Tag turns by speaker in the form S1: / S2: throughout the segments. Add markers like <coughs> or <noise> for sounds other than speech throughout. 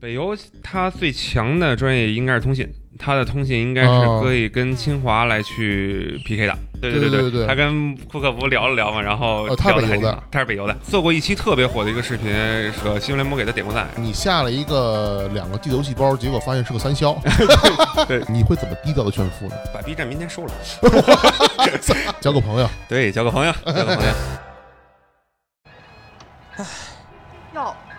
S1: 北邮它最强的专业应该是通信，它的通信应该是
S2: 哦。
S1: 可以跟清华来去 PK 的。对
S2: 对
S1: 对
S2: 对对
S1: 他跟库克不聊了聊嘛，然后
S2: 哦他
S1: 聊得还
S2: 北邮的
S1: 他是北邮的，做过一期特别火的一个视频，说新闻联播给他点过赞。
S2: 你下了一个两个地游戏包，结果发现是个三消，<laughs>
S1: 对。
S2: 你会怎么低调的炫富呢？
S1: 把 B 站明天收了，<laughs>
S2: 交个朋友，
S1: 对，交个朋友，交个朋友。
S3: 哟，<laughs>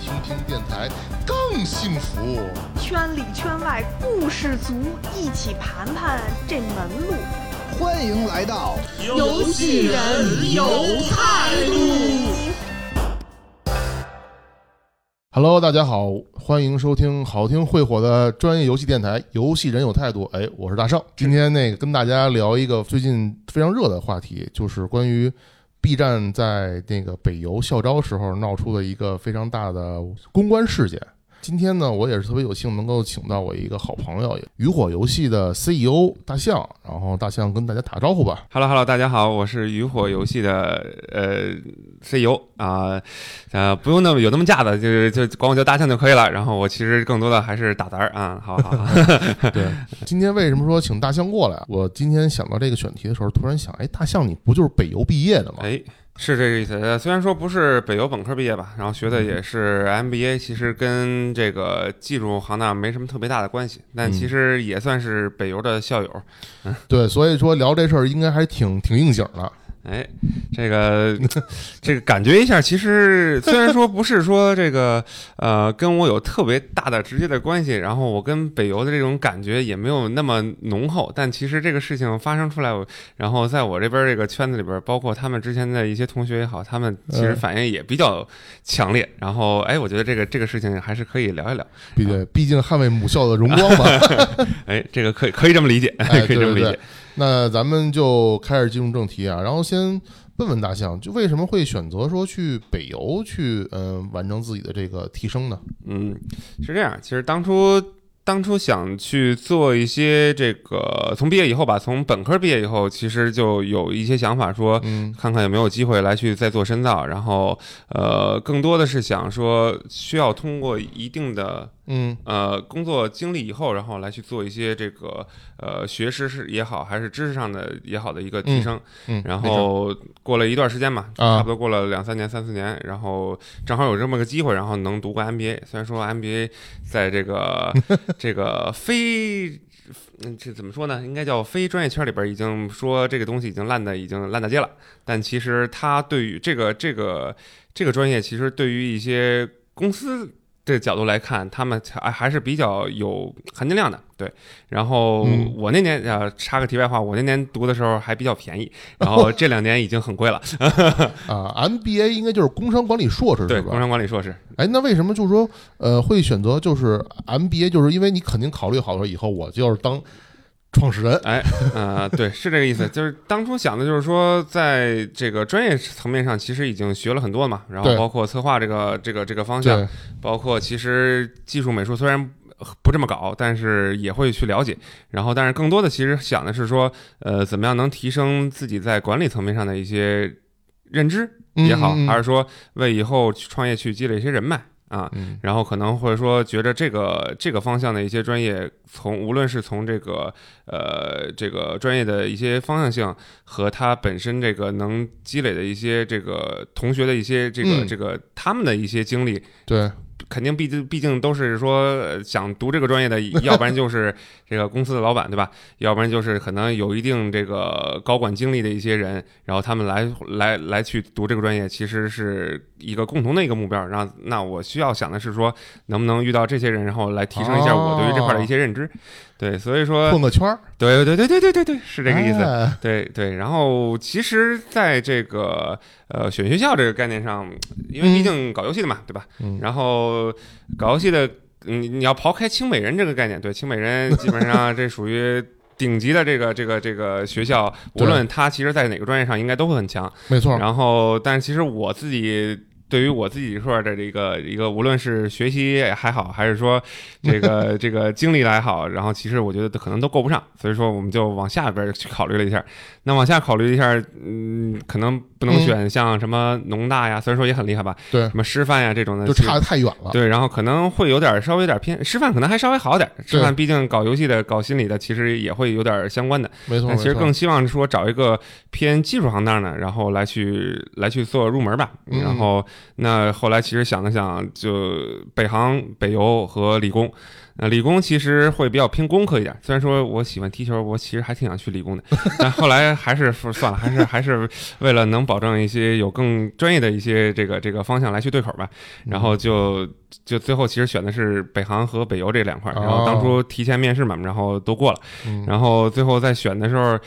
S2: 听听电台更幸福。
S3: 圈里圈外故事足，一起盘盘这门路。
S4: 欢迎来到
S3: 游戏人有态度。
S2: Hello，大家好，欢迎收听好听会火的专业游戏电台《游戏人有态度》。哎，我是大圣，今天那个跟大家聊一个最近非常热的话题，就是关于 B 站在那个北邮校招时候闹出了一个非常大的公关事件。今天呢，我也是特别有幸能够请到我一个好朋友，渔火游戏的 CEO 大象，然后大象跟大家打招呼吧。
S1: Hello Hello，大家好，我是渔火游戏的呃 CEO 啊，呃不用那么有那么架子，就是就管我叫大象就可以了。然后我其实更多的还是打杂儿啊，好好好。<laughs>
S2: 对，今天为什么说请大象过来？我今天想到这个选题的时候，突然想，哎，大象你不就是北邮毕业的吗？
S1: 哎，是这个意思。呃虽然说不是北邮本科毕业吧，然后学的也是 MBA，其实跟这个技术行当没什么特别大的关系，但
S2: 嗯
S1: 其实也算是北邮的校友。<laughs>
S2: 对，所以说聊这事儿应该还挺挺应景的。
S1: 哎，这个这个感觉一下，其实 <laughs> 虽然说不是说这个呃跟我有特别大的直接的关系，然后我跟北邮的这种感觉也没有那么浓厚，但其实这个事情发生出来，然后在我这边这个圈子里边，包括他们之前的一些同学也好，他们其实
S2: 嗯
S1: 反应也比较强烈。然后哎，我觉得这个这个事情还是可以聊一聊。
S2: 毕竟毕竟捍卫母校的荣光嘛。<laughs>
S1: 哎，这个可以可以这么理解，
S2: 哎，<laughs>
S1: 可以这么理解
S2: 对对对。。那咱们就开始进入正题啊，然后先问问大象，就为什么会选择说去北邮去嗯、呃完成自己的这个提升呢？
S1: 嗯，是这样。其实当初当初想去做一些这个，从毕业以后吧，从本科毕业以后，其实就有一些想法说。
S2: 嗯
S1: 看看有没有机会来去再做深造，然后，呃，更多的是想说，需要通过一定的
S2: 嗯
S1: 呃工作经历以后，然后来去做一些这个呃学识是也好，还是知识上的也好的一个提升。
S2: 嗯，
S1: 然后过了一段时间嘛，
S2: 啊
S1: 差不多过了两三年、三四年，然后正好有这么个机会，然后能读个 MBA。虽然说 MBA 在这个 <laughs> 这个非嗯这怎么说呢？应该叫非专业圈里边已经说这个东西已经烂的已经烂大街了，但其实它对于这个这个这个专业，其实对于一些公司。这个角度来看，他们还还是比较有含金量的，对。然后
S2: 嗯
S1: 我那年呃插个题外话，我那年读的时候还比较便宜，然后这两年已经很贵了。<laughs>
S2: 啊，MBA 应该就是工商管理硕士
S1: 对，
S2: 是吧？
S1: 工商管理硕士。
S2: 哎，那为什么就是说呃会选择就是 MBA？就是因为你肯定考虑好了以后，我就是当创始人。
S1: 哎，呃，对，是这个意思。就是当初想的就是说，在这个专业层面上，其实已经学了很多嘛，然后包括策划这个这个这个方向，包括其实技术美术虽然不这么搞，但是也会去了解。然后，但是更多的其实想的是说，呃，怎么样能提升自己在管理层面上的一些认知也好，
S2: 嗯嗯嗯
S1: 还是说为以后去创业去积累一些人脉啊。
S2: 嗯
S1: 然后可能会说，觉得这个这个方向的一些专业，从无论是从这个呃这个专业的一些方向性和他本身这个能积累的一些这个同学的一些这个、
S2: 嗯
S1: 这个他们的一些经历，
S2: 对，
S1: 肯定毕竟毕竟都是说想读这个专业的，要不然就是这个公司的老板，对吧？<laughs> 要不然就是可能有一定这个高管经历的一些人，然后他们来来来去读这个专业，其实是一个共同的一个目标。然后那我需要想的是说，能不能遇到这些人，然后来提升一下我对于这块的一些认知。对，所以说
S2: 混，个圈儿，
S1: 对对对对对对对，是这个意思。
S2: 哎
S1: 对对，然后其实在这个呃选学校这个概念上，因为毕
S2: 嗯
S1: 竟搞游戏的嘛，对吧？
S2: 嗯
S1: 然后搞游戏的你你要刨开清美人这个概念，对清美人基本上这属于顶级的这个这个这个学校，无论他其实在哪个专业上应该都会很强。
S2: 没错，
S1: 然后，但是其实我自己对于我自己说的这个一个，无论是学习还好，还是说这个 <laughs> 这个经历来好，然后其实我觉得可能都够不上，所以说我们就往下边去考虑了一下。那往下考虑一下，嗯，可能不能
S2: 嗯
S1: 选像什么农大呀，虽然说也很厉害吧，
S2: 对
S1: 什么师范呀这种的，
S2: 就差的太远了。
S1: 对，然后可能会有点稍微有点偏师范，可能还稍微好点。师范毕竟搞游戏的、搞心理的，其实也会有点相关的。
S2: 没错，
S1: 但其实更希望说找一个偏技术行当的，然后来去来去做入门吧。
S2: 嗯
S1: 然后那后来其实想了想，就北航、北邮和理工。那，理工其实会比较偏工科一点，虽然说我喜欢踢球，我其实还挺想去理工的，<laughs> 但后来还是说算了，还是还是为了能保证一些有更专业的一些这个这个方向来去对口吧，然后就就最后其实选的是北航和北邮这两块儿，然后当初提前面试嘛，然后都过了。
S2: 嗯
S1: 然后最后在选的时候，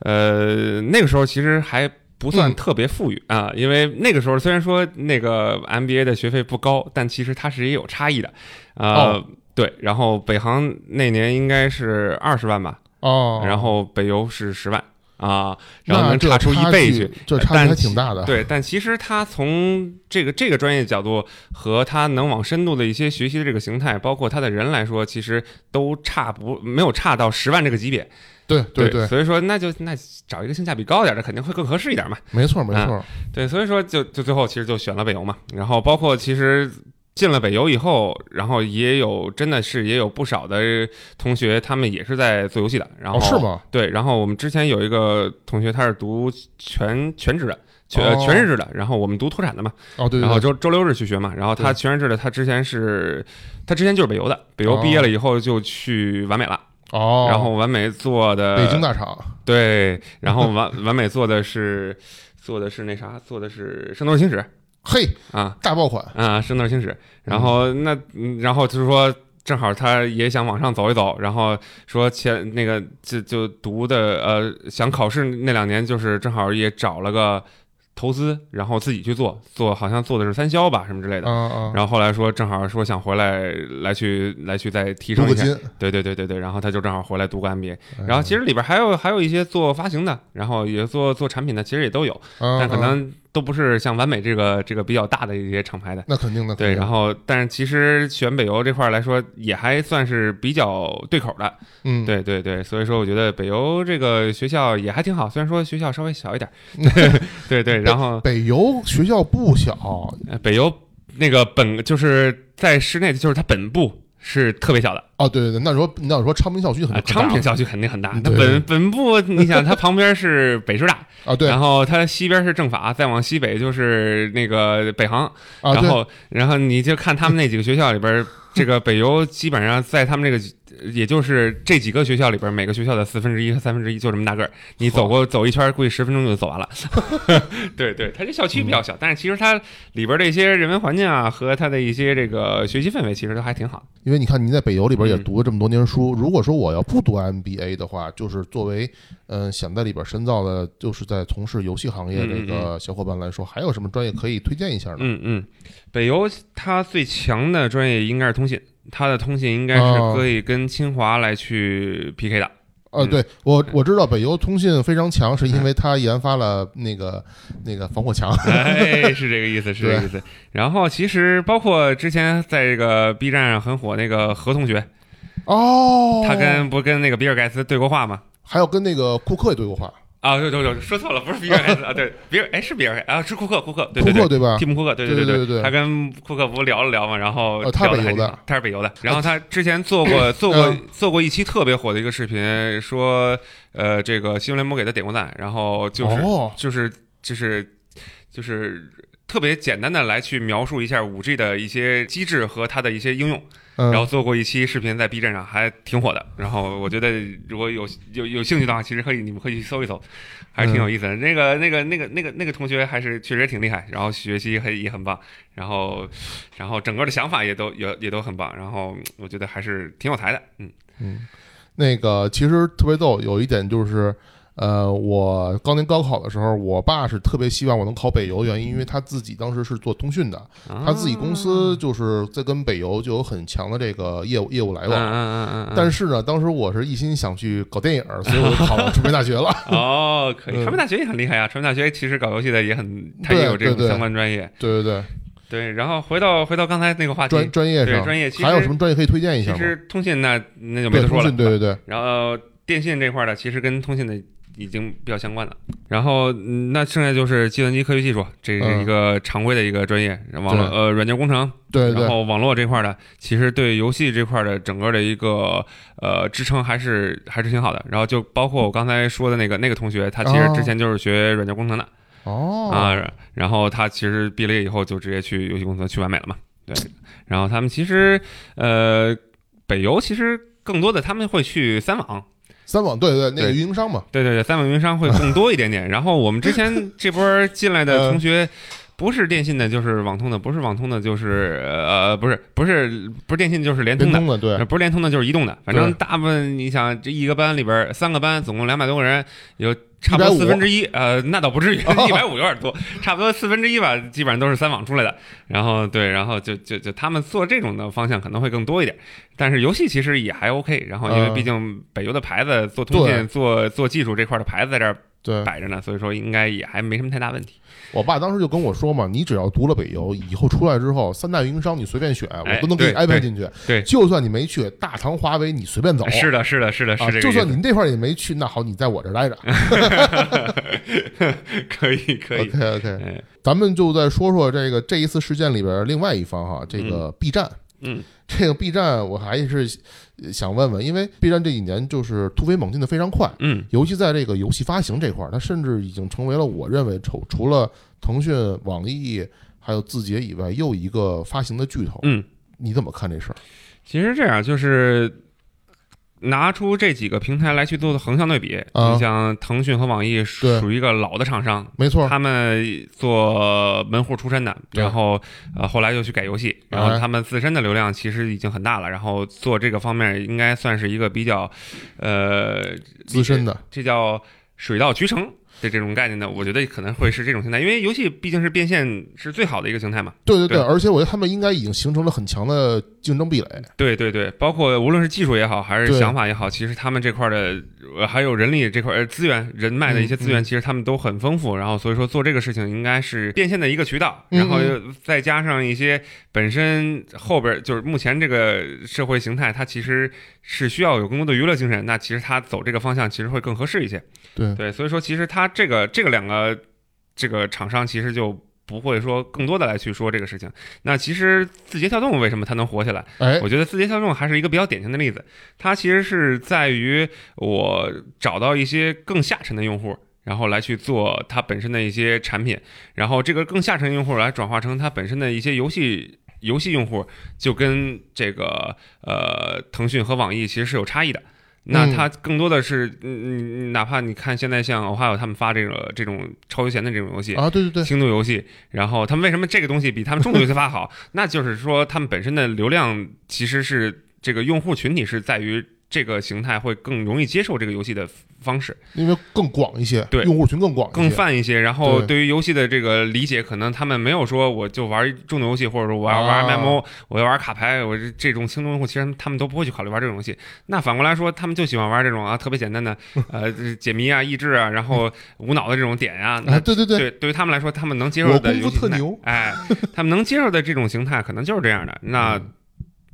S1: 呃，那个时候其实还不算
S2: 嗯
S1: 特别富裕、啊，因为那个时候虽然说那个 MBA 的学费不高，但其实它是也有差异的，呃，
S2: 哦
S1: 对，然后北航那年应该是二十万吧，
S2: 哦，
S1: 然后北邮是十万啊，然后能差出一倍去，，
S2: 这差距还挺大的。
S1: 对，但其实他从这个这个专业角度和他能往深度的一些学习的这个形态，包括他的人来说，其实都差不没有差到十万这个级别。
S2: 对对
S1: 对，所以说那就那找一个性价比高点的，肯定会更合适一点嘛。
S2: 没错没错。
S1: 对，所以说就就最后其实就选了北邮嘛，然后包括其实。进了北邮以后，然后也有真的是也有不少的同学，他们也是在做游戏的。然后、
S2: 哦，是？吗？
S1: 对，然后我们之前有一个同学，他是读全全职的，全、全日制的，然后我们读脱产的嘛，
S2: 哦，对对
S1: 然后
S2: 对，
S1: 周周六日去学嘛，然后他全日制的，他之前是他之前就是北邮的，北邮毕业了以后就去完美了，
S2: 哦，
S1: 然后完美做的
S2: 北京大厂，
S1: 对，然后完 <laughs> 完美做的是做的是那啥，做的是《圣斗士星矢》
S2: 嘿，
S1: 啊。
S2: 大爆款，
S1: 啊，《圣斗士星矢》，然后那嗯然后就是说。正好他也想往上走一走，然后说前那个就就读的呃想考试那两年，就是正好也找了个投资，然后自己去做做，好像做的是三销吧什么之类的。
S2: 嗯嗯，
S1: 然后后来说正好说想回来来去来去再提升一下，对对对对对，然后他就正好回来读个 MBA，
S2: 哎
S1: 然后其实里边还有还有一些做发行的，然后也做做产品的，其实也都有，
S2: 嗯
S1: 但可
S2: 嗯。
S1: 能都不是像完美这个这个比较大的一些厂牌的。
S2: 那肯定的，
S1: 对，然后但是其实选北邮这块儿来说，也还算是比较对口的，
S2: 嗯，
S1: 对对对，所以说我觉得北邮这个学校也还挺好，虽然说学校稍微小一点，<laughs> 对对，然后
S2: 北邮学校不小，
S1: 呃北邮那个本就是在室内，就是它本部是特别小的
S2: 哦，对对对，那时候那你说昌平校区很大
S1: 昌平校区肯定很大，它本本部你想它旁边是北师大，<laughs>
S2: 啊，对
S1: 然后它西边是政法，再往西北就是那个北航，
S2: 啊，对，
S1: 然后然后你就看他们那几个学校里边，这个北邮基本上在他们这个。也就是这几个学校里边，每个学校的四分之一和三分之一就这么大个儿，你走过走一圈，估计十分钟就走完了。<laughs> 对对，它这校区比较小，但是其实它里边的一些人文环境啊，和它的一些这个学习氛围，其实都还挺好。
S2: 因为你看你在北邮里边也
S1: 嗯
S2: 读了这么多年书，如果说我要不读 MBA 的话，就是作为嗯、呃想在里边深造的，就是在从事游戏行业
S1: 嗯嗯
S2: 这个小伙伴来说，还有什么专业可以推荐一下呢？
S1: 嗯嗯，北邮它最强的专业应该是通信，它的通信应该是
S2: 哦
S1: 可以跟清华来去 PK 的。
S2: 呃，
S1: 嗯
S2: 对我我知道北邮通信非常强，是因为它研发了那个那个防火墙。
S1: 哎，<laughs> 是这个意思，是这个意思。然后其实包括之前在这个 B 站上很火那个何同学，
S2: 哦，
S1: 他跟不跟那个比尔盖茨对过话吗？
S2: 还有跟那个库克也对过话，
S1: 啊，对对对，说错了，不是比尔盖茨啊，对，<laughs> 比尔哎是比尔盖啊，是库克，库克，对
S2: 库
S1: 对对。
S2: 克对吧
S1: 蒂？姆·库克，对
S2: 对
S1: 对
S2: 对对对
S1: 他跟库克不聊了聊嘛，然后
S2: 哦他是北邮的
S1: 他是北邮的。然后他之前做过 <coughs> 做过
S2: 嗯
S1: 做过一期特别火的一个视频，说呃这个新闻联播给他点过赞，然后就是
S2: 哦，
S1: 就是就是就是特别简单的来去描述一下五 G 的一些机制和它的一些应用，
S2: 嗯
S1: 然后做过一期视频在 B 站上还挺火的。然后我觉得如果有有有兴趣的话，其实可以你们可以去搜一搜，还是挺有意思的。那个那个那个那个那个同学还是确实挺厉害，然后学习还也很棒，然后然后整个的想法也都也也都很棒，然后我觉得还是挺有才的。嗯
S2: 嗯，那个其实特别逗，有一点就是，呃，我当年高考的时候，我爸是特别希望我能考北邮，原因因为他自己当时是做通讯的，他自己公司就是在跟北邮就有很强的这个业务业务来
S1: 嗯
S2: 往。
S1: 嗯嗯嗯嗯，
S2: 但是呢，当时我是一心想去搞电影，所以我就考了传媒大学了。<laughs>
S1: 哦，可以，
S2: 嗯
S1: 传媒大学也很厉害啊！传媒大学其实搞游戏的也很，它也有这种
S2: 对对
S1: 相关专业。
S2: 对对对，
S1: 对，然后回到回到刚才那个话题，
S2: 专专业上
S1: 专业其实
S2: 还有什么专业可以推荐一下？
S1: 其实通信那那就没
S2: 对，
S1: 得说了
S2: 对对对，
S1: 然后电信这块儿的，其实跟通信的已经比较相关了。然后，嗯那剩下就是计算机科学技术，这是一个常规的一个专业。网络呃软件工程，
S2: 对对
S1: 然后网络这块儿的，其实对游戏这块儿的整个的一个呃支撑还是还是挺好的。然后就包括我刚才说的那个那个同学，他其实
S2: 哦
S1: 之前就是学软件工程的、
S2: 哦
S1: 啊，然后他其实毕了业以后就直接去游戏公司去完美了嘛。对，然后他们其实呃北邮其实更多的他们会去三网。
S2: 三网，对对，那个运营商嘛，
S1: 对对对，三网运营商会更多一点点。<laughs> 然后我们之前这波进来的同学，不是电信的，就是网通的；不是网通的，就是呃，不是不是不是电信，就是联通的。
S2: 通的，对
S1: 呃，不是联通的，就是移动的。反正大部分，你想这一个班里边三个班，总共两百多个人，有差不多四分之一，呃，那倒不至于，<laughs> 一百五有点多，差不多四分之一吧，基本上都是三网出来的。然后对，然后就就就他们做这种的方向可能会更多一点，但是游戏其实也还 OK。然后因为
S2: 嗯
S1: 毕竟北邮的牌子做通
S2: 对
S1: 信、做做技术这块的牌子在这儿。摆着呢，所以说应该也还没什么太大问题。
S2: 我爸当时就跟我说嘛，你只要读了北邮，以后出来之后，三大运营商你随便选，我
S1: 哎
S2: 都能给你安排进去。
S1: 对
S2: 就算你没去，大唐、华为你随便走。
S1: 是的，是的，是的，是
S2: 啊，
S1: 这个意思。
S2: 就算您这块儿也没去，那好，你在我这儿待着。<laughs>
S1: 可以，可以。
S2: OK OK，
S1: 哎，
S2: 咱们就再说说这个这一次事件里边另外一方哈，这个 B 站。
S1: 嗯，
S2: 这个 B 站我还是呃想问问，因为 B 站这几年就是突飞猛进的非常快，
S1: 嗯
S2: 尤其在这个游戏发行这块儿，它甚至已经成为了我认为除除了腾讯、网易还有字节以外，又一个发行的巨头。
S1: 嗯。
S2: 你怎么看这事儿？
S1: 其实这样就是拿出这几个平台来去做横向对比。
S2: 啊
S1: 你像腾讯和网易属属于一个老的厂商，
S2: 没错，
S1: 他们做门户出身的，然后呃后来又去改游戏，然后
S2: 哎
S1: 他们自身的流量其实已经很大了，然后做这个方面应该算是一个比较呃
S2: 资深的，
S1: 这叫水到渠成。的这种概念呢，我觉得可能会是这种形态，因为游戏毕竟是变现是最好的一个形态嘛。
S2: 对对对，
S1: 对
S2: 而且我觉得他们应该已经形成了很强的竞争壁垒。
S1: 对对对，包括无论是技术也好，还是想法也好，其实他们这块儿的呃还有人力这块资源、人脉的一些资源，
S2: 嗯
S1: 其实他们都很丰富。然后所以说做这个事情应该是变现的一个渠道，
S2: 嗯
S1: 然后又再加上一些本身后边儿就是目前这个社会形态，它其实是需要有更多的娱乐精神。那其实它走这个方向其实会更合适一些。
S2: 对
S1: 对，所以说其实它这个这个两个这个厂商其实就。不会说更多的来去说这个事情。那其实字节跳动为什么它能火起来？
S2: 哎，
S1: 我觉得字节跳动还是一个比较典型的例子，它其实是在于我找到一些更下沉的用户。然后来去做它本身的一些产品，然后这个更下沉用户来转化成它本身的一些游戏游戏用户，就跟这个呃腾讯和网易其实是有差异的。那
S2: 嗯
S1: 它更多的是，嗯，嗯哪怕你看现在像还有他们发这个这种超休闲的这种游戏，
S2: 啊，对对对，
S1: 轻度游戏，然后他们为什么这个东西比他们重度游戏发好？<laughs> 那就是说他们本身的流量其实是这个用户群体是在于这个形态会更容易接受这个游戏的方式，
S2: 因为更广一些，
S1: 对。
S2: 用户群更广一些，
S1: 更泛一些。然后
S2: 对。
S1: 对于游戏的这个理解，可能他们没有说我就玩重度游戏，或者说我要玩
S2: 啊。
S1: MMO，、我要玩卡牌，我这这种轻度用户，其实他们都不会去考虑玩这种游戏。那反过来说，他们就喜欢玩这种啊特别简单的 <laughs> 呃解谜啊、益智啊，然后无脑的这种点呀、
S2: 啊，
S1: 那
S2: 对对对，
S1: 对，对于他们来说，他们能接受
S2: 我功夫
S1: 的游戏
S2: 特牛。
S1: 哎，<laughs> 他们能接受的这种形态可能就是这样的。那
S2: 嗯。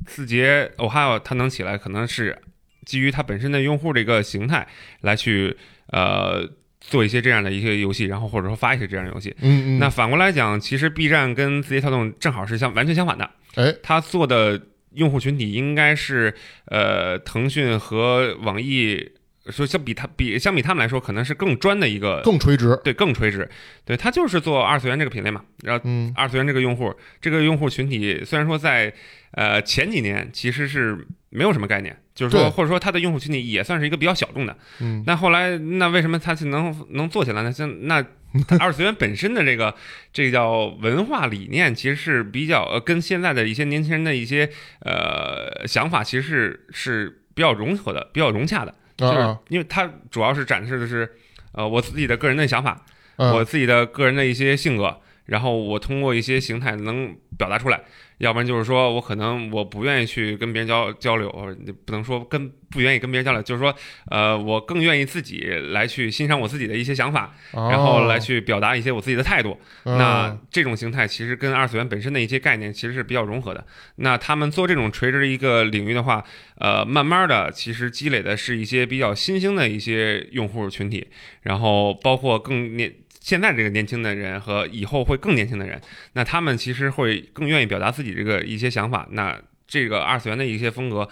S1: 字节 Ohio 它能起来，可能是基于它本身的用户的一个形态来去呃做一些这样的一些游戏，然后或者说发一些这样的游戏。
S2: 嗯嗯，
S1: 那反过来讲，其实 B 站跟字节跳动正好是相完全相反的，
S2: 哎，
S1: 它做的用户群体应该是呃腾讯和网易。说相比他比相比他们来说，可能是更专的一个
S2: 更垂直，
S1: 对，更垂直。对，它就是做二次元这个品类嘛。然后
S2: 嗯
S1: 二次元这个用户，这个用户群体虽然说在呃前几年其实是没有什么概念，就是说或者说它的用户群体也算是一个比较小众的。
S2: 嗯，
S1: 那后来那为什么它是能能做起来呢？像那 <laughs> 二次元本身的这个这个叫文化理念，其实是比较呃跟现在的一些年轻人的一些呃想法，其实是是比较融合的，比较融洽的。就是因为它主要是展示的是呃我自己的个人的想法，
S2: 嗯
S1: 我自己的个人的一些性格，然后我通过一些形态能表达出来。要不然就是说我可能我不愿意去跟别人交交流，你不能说跟不愿意跟别人交流，就是说，呃，我更愿意自己来去欣赏我自己的一些想法，然后来去表达一些我自己的态度。
S2: 哦
S1: 那这种形态其实跟二次元本身的一些概念其实是比较融合的。那他们做这种垂直一个领域的话，呃，慢慢的其实积累的是一些比较新兴的一些用户群体，然后包括更年。现在这个年轻的人和以后会更年轻的人，那他们其实会更愿意表达自己这个一些想法。那这个二次元的一些风格，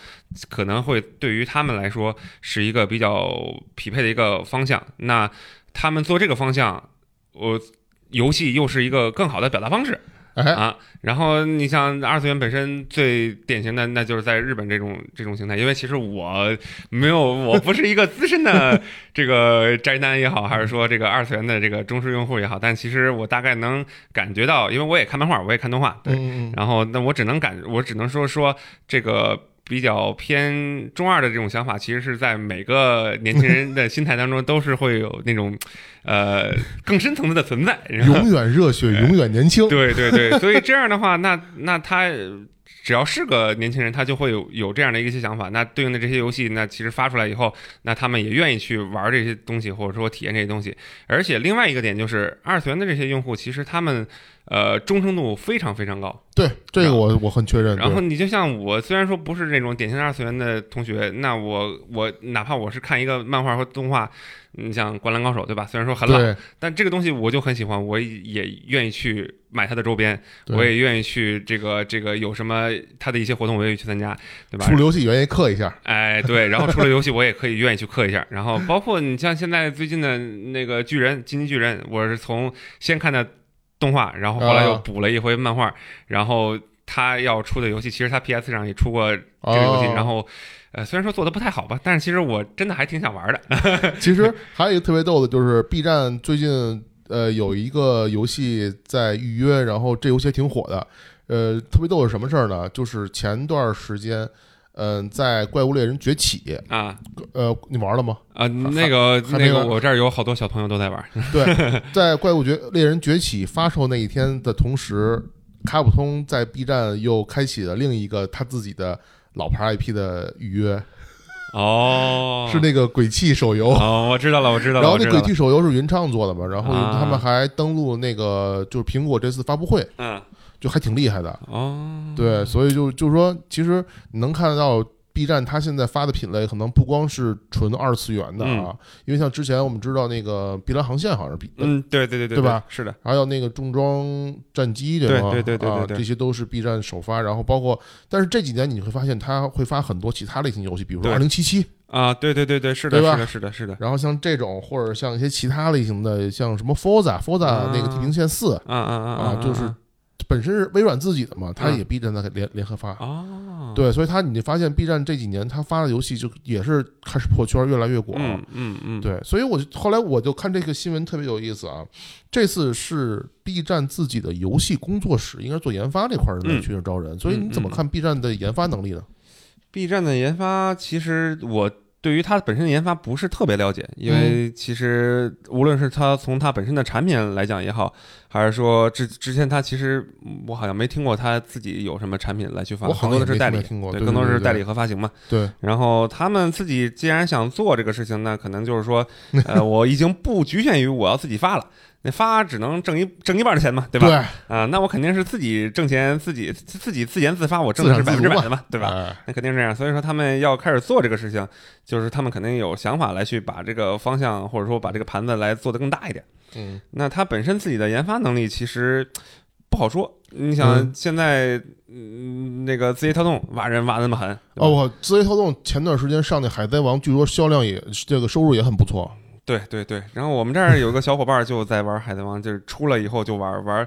S1: 可能会对于他们来说是一个比较匹配的一个方向。那他们做这个方向，我游戏又是一个更好的表达方式，啊。然后你像二次元本身最典型的，那就是在日本这种这种形态，因为其实我没有，我不是一个资深的这个宅男也好，还是说这个二次元的这个忠实用户也好，但其实我大概能感觉到，因为我也看漫画，我也看动画，对，然后那我只能感，我只能说说这个比较偏中二的这种想法，其实是在每个年轻人的心态当中都是会有那种呃 <laughs> 更深层次的存在。然后
S2: 永远热血，永远年轻。
S1: 对对对，<laughs> 所以这样的话，那那他只要是个年轻人，他就会有有这样的一些想法。那对应的这些游戏，那其实发出来以后，那他们也愿意去玩这些东西，或者说体验这些东西。而且另外一个点就是，二次元的这些用户，其实他们呃忠诚度非常非常高。
S2: 对，这个我我很确认。
S1: 然后你就像我，虽然说不是那种典型的二次元的同学，那我我哪怕我是看一个漫画或动画，你像《灌篮高手》对吧？虽然说很老，但这个东西我就很喜欢，我也愿意去买它的周边，我也愿意去这个这个有什么它的一些活动，我愿意去参加，对吧
S2: 出？了游戏愿意氪一下。
S1: 哎，对，然后出了游戏，我也可以愿意去氪一下。然后包括你像现在最近的那个巨人，金鸡巨人，我是从先看的动画，然后后来又
S2: 啊
S1: 补了一回漫画，然后他要出的游戏，其实他 PS 上也出过这个游戏，
S2: 哦
S1: 然后。呃，虽然说做的不太好吧，但是其实我真的还挺想玩的。<laughs>
S2: 其实还有一个特别逗的，就是 B 站最近呃有一个游戏在预约，然后这游戏还挺火的。呃，特别逗的是什么事儿呢？就是前段时间，嗯、在《怪物猎人崛起》，
S1: 啊
S2: 呃，你玩了吗？
S1: 啊，那个那个，我这儿有好多小朋友都在玩。<laughs> <laughs>
S2: 对，在《怪物崛猎人崛起》发售那一天的同时，卡普通在 B 站又开启了另一个他自己的老牌 IP 的预约，
S1: 哦，<laughs>
S2: 是那个鬼泣手游。
S1: 哦，我知道了，我知道了，
S2: 然后。那鬼泣手游是云畅做的嘛，然后
S1: 啊
S2: 他们还登录那个就是苹果这次发布会，
S1: 嗯，
S2: 就还挺厉害的。
S1: 哦，
S2: 对，所以就就是说，其实你能看得到 B 站它现在发的品类，可能不光是纯二次元的啊，因为像之前我们知道那个《碧蓝航线》好像是 B，
S1: 嗯，对对对对
S2: 对吧？
S1: 是的，
S2: 还有那个重装战机，吗？
S1: 对对对对
S2: 啊
S1: 对对
S2: 这些都是 B 站首发。然后包括，但是这几年你会发现，它会发很多其他类型游戏，比如说
S1: 对。
S2: 二零七七，
S1: 啊，对对对对，是的，是的，是的，是的，
S2: 然后像这种，或者像一些其他类型的，像什么 Forza，Forza
S1: 啊
S2: 那个地平线四
S1: 啊啊啊
S2: 啊，就是本身是微软自己的嘛，它
S1: 嗯
S2: 也 B 站在联联合发。
S1: 啊，
S2: 对，所以它你发现 B 站这几年它发的游戏就也是开始破圈，越来越广。
S1: 嗯嗯嗯，
S2: 对，所以我就后来我就看这个新闻特别有意思啊。这次是 B 站自己的游戏工作室，应该做研发这块儿的
S1: 嗯
S2: 去招人，所以你怎么看 B 站的研发能力呢
S1: ？B 站的研发，其实我对于它本身的研发不是特别了解，因为其实无论是它从它本身的产品来讲也好，还是说之之前他其实嗯我好像没听过他自己有什么产品来去发，更多的是代理对，更多是代理和发行嘛。
S2: 对，
S1: 然后他们自己既然想做这个事情，那可能就是说，<laughs> 呃，我已经不局限于我要自己发了，那发只能挣一挣一半的钱嘛，对吧？
S2: 对
S1: 啊，那我肯定是自己挣钱，自己自己自研自发，我挣的是百分之百的嘛，对吧？
S2: 哎
S1: 那肯定是这样。所以说他们要开始做这个事情，就是他们肯定有想法来去把这个方向，或者说把这个盘子来做得更大一点。
S2: 嗯，
S1: 那他本身自己的研发能力其实不好说。你想
S2: 嗯
S1: 现在，嗯，那个字节跳动挖人挖那么狠，
S2: 哦，我字节跳动前段时间上那《海贼王》，据说销量也这个收入也很不错。
S1: 对对对，然后我们这儿有个小伙伴就在玩《海贼王》，就是出了以后就玩玩，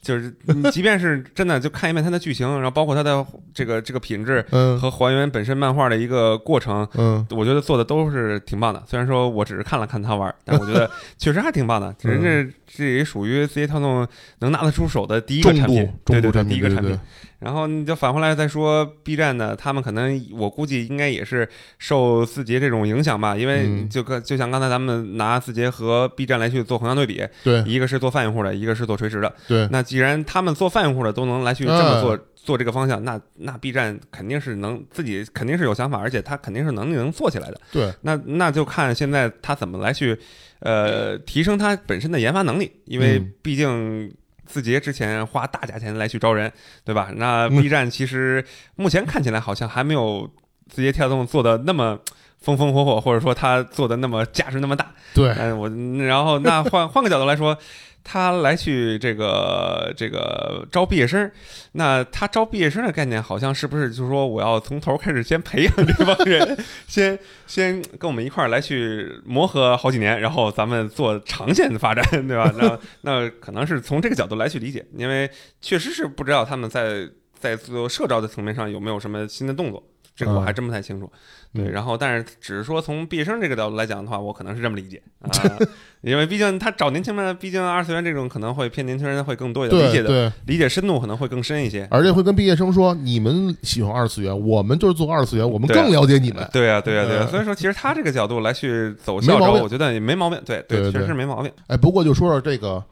S1: 就是你即便是真的就看一遍它的剧情，然后包括它的这个这个品质
S2: 嗯
S1: 和还原本身漫画的一个过程，
S2: 嗯，
S1: 我觉得做的都是挺棒的。虽然说我只是看了看他玩，但我觉得 <laughs> 确实还挺棒的。人
S2: 嗯
S1: 这这也属于字节跳动能拿得出手的第一个产品，对对对第一个产品。然后你就返回来再说 B 站呢，他们可能我估计应该也是受字节这种影响吧，因为
S2: 嗯
S1: 就跟就像刚才咱们拿字节和 B 站来去做横向对比，
S2: 对
S1: 一个是做泛用户的，一个是做垂直的。
S2: 对，
S1: 那既然他们做泛用户的都能来去这么做、做这个方向，那那 B 站肯定是能自己肯定是有想法，而且他肯定是能力能做起来的。
S2: 对，
S1: 那那就看现在他怎么来去呃提升他本身的研发能力，因为
S2: 嗯
S1: 毕竟。字节之前花大价钱来去招人，对吧？那
S2: 嗯
S1: B 站其实目前看起来好像还没有字节跳动做的那么风风火火，或者说他做的那么价值那么大。
S2: 对，
S1: 嗯，我然后那换换个角度来说，他来去这个这个招毕业生，那他招毕业生的概念好像是不是就是说我要从头开始先培养这帮人，<laughs> 先先跟我们一块儿来去磨合好几年，然后咱们做长线的发展，<laughs> 对吧？那那可能是从这个角度来去理解，因为确实是不知道他们在在做社招的层面上有没有什么新的动作。这个我还真不太清楚，对，
S2: 嗯
S1: 然后但是只是说从毕业生这个角度来讲的话，我可能是这么理解啊，<laughs> 因为毕竟他找年轻人，毕竟二次元这种可能会偏年轻人会更多一点，理解
S2: 对
S1: 的
S2: 对，
S1: 理解深度可能会更深一些。
S2: 而且会跟毕业生说，你们喜欢二次元，我们就是做二次元，我们更了解你们。
S1: 对呀、对呀、对呀、
S2: 嗯
S1: 所以说其实他这个角度来去走校招，我觉得也没毛病，对
S2: 对对
S1: 确实是没毛病。
S2: 哎，不过就说说这个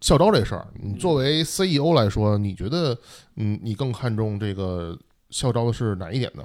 S2: 校招这事儿，你作为 CEO 来说，你觉得，嗯，你更看重这个校招的是哪一点呢？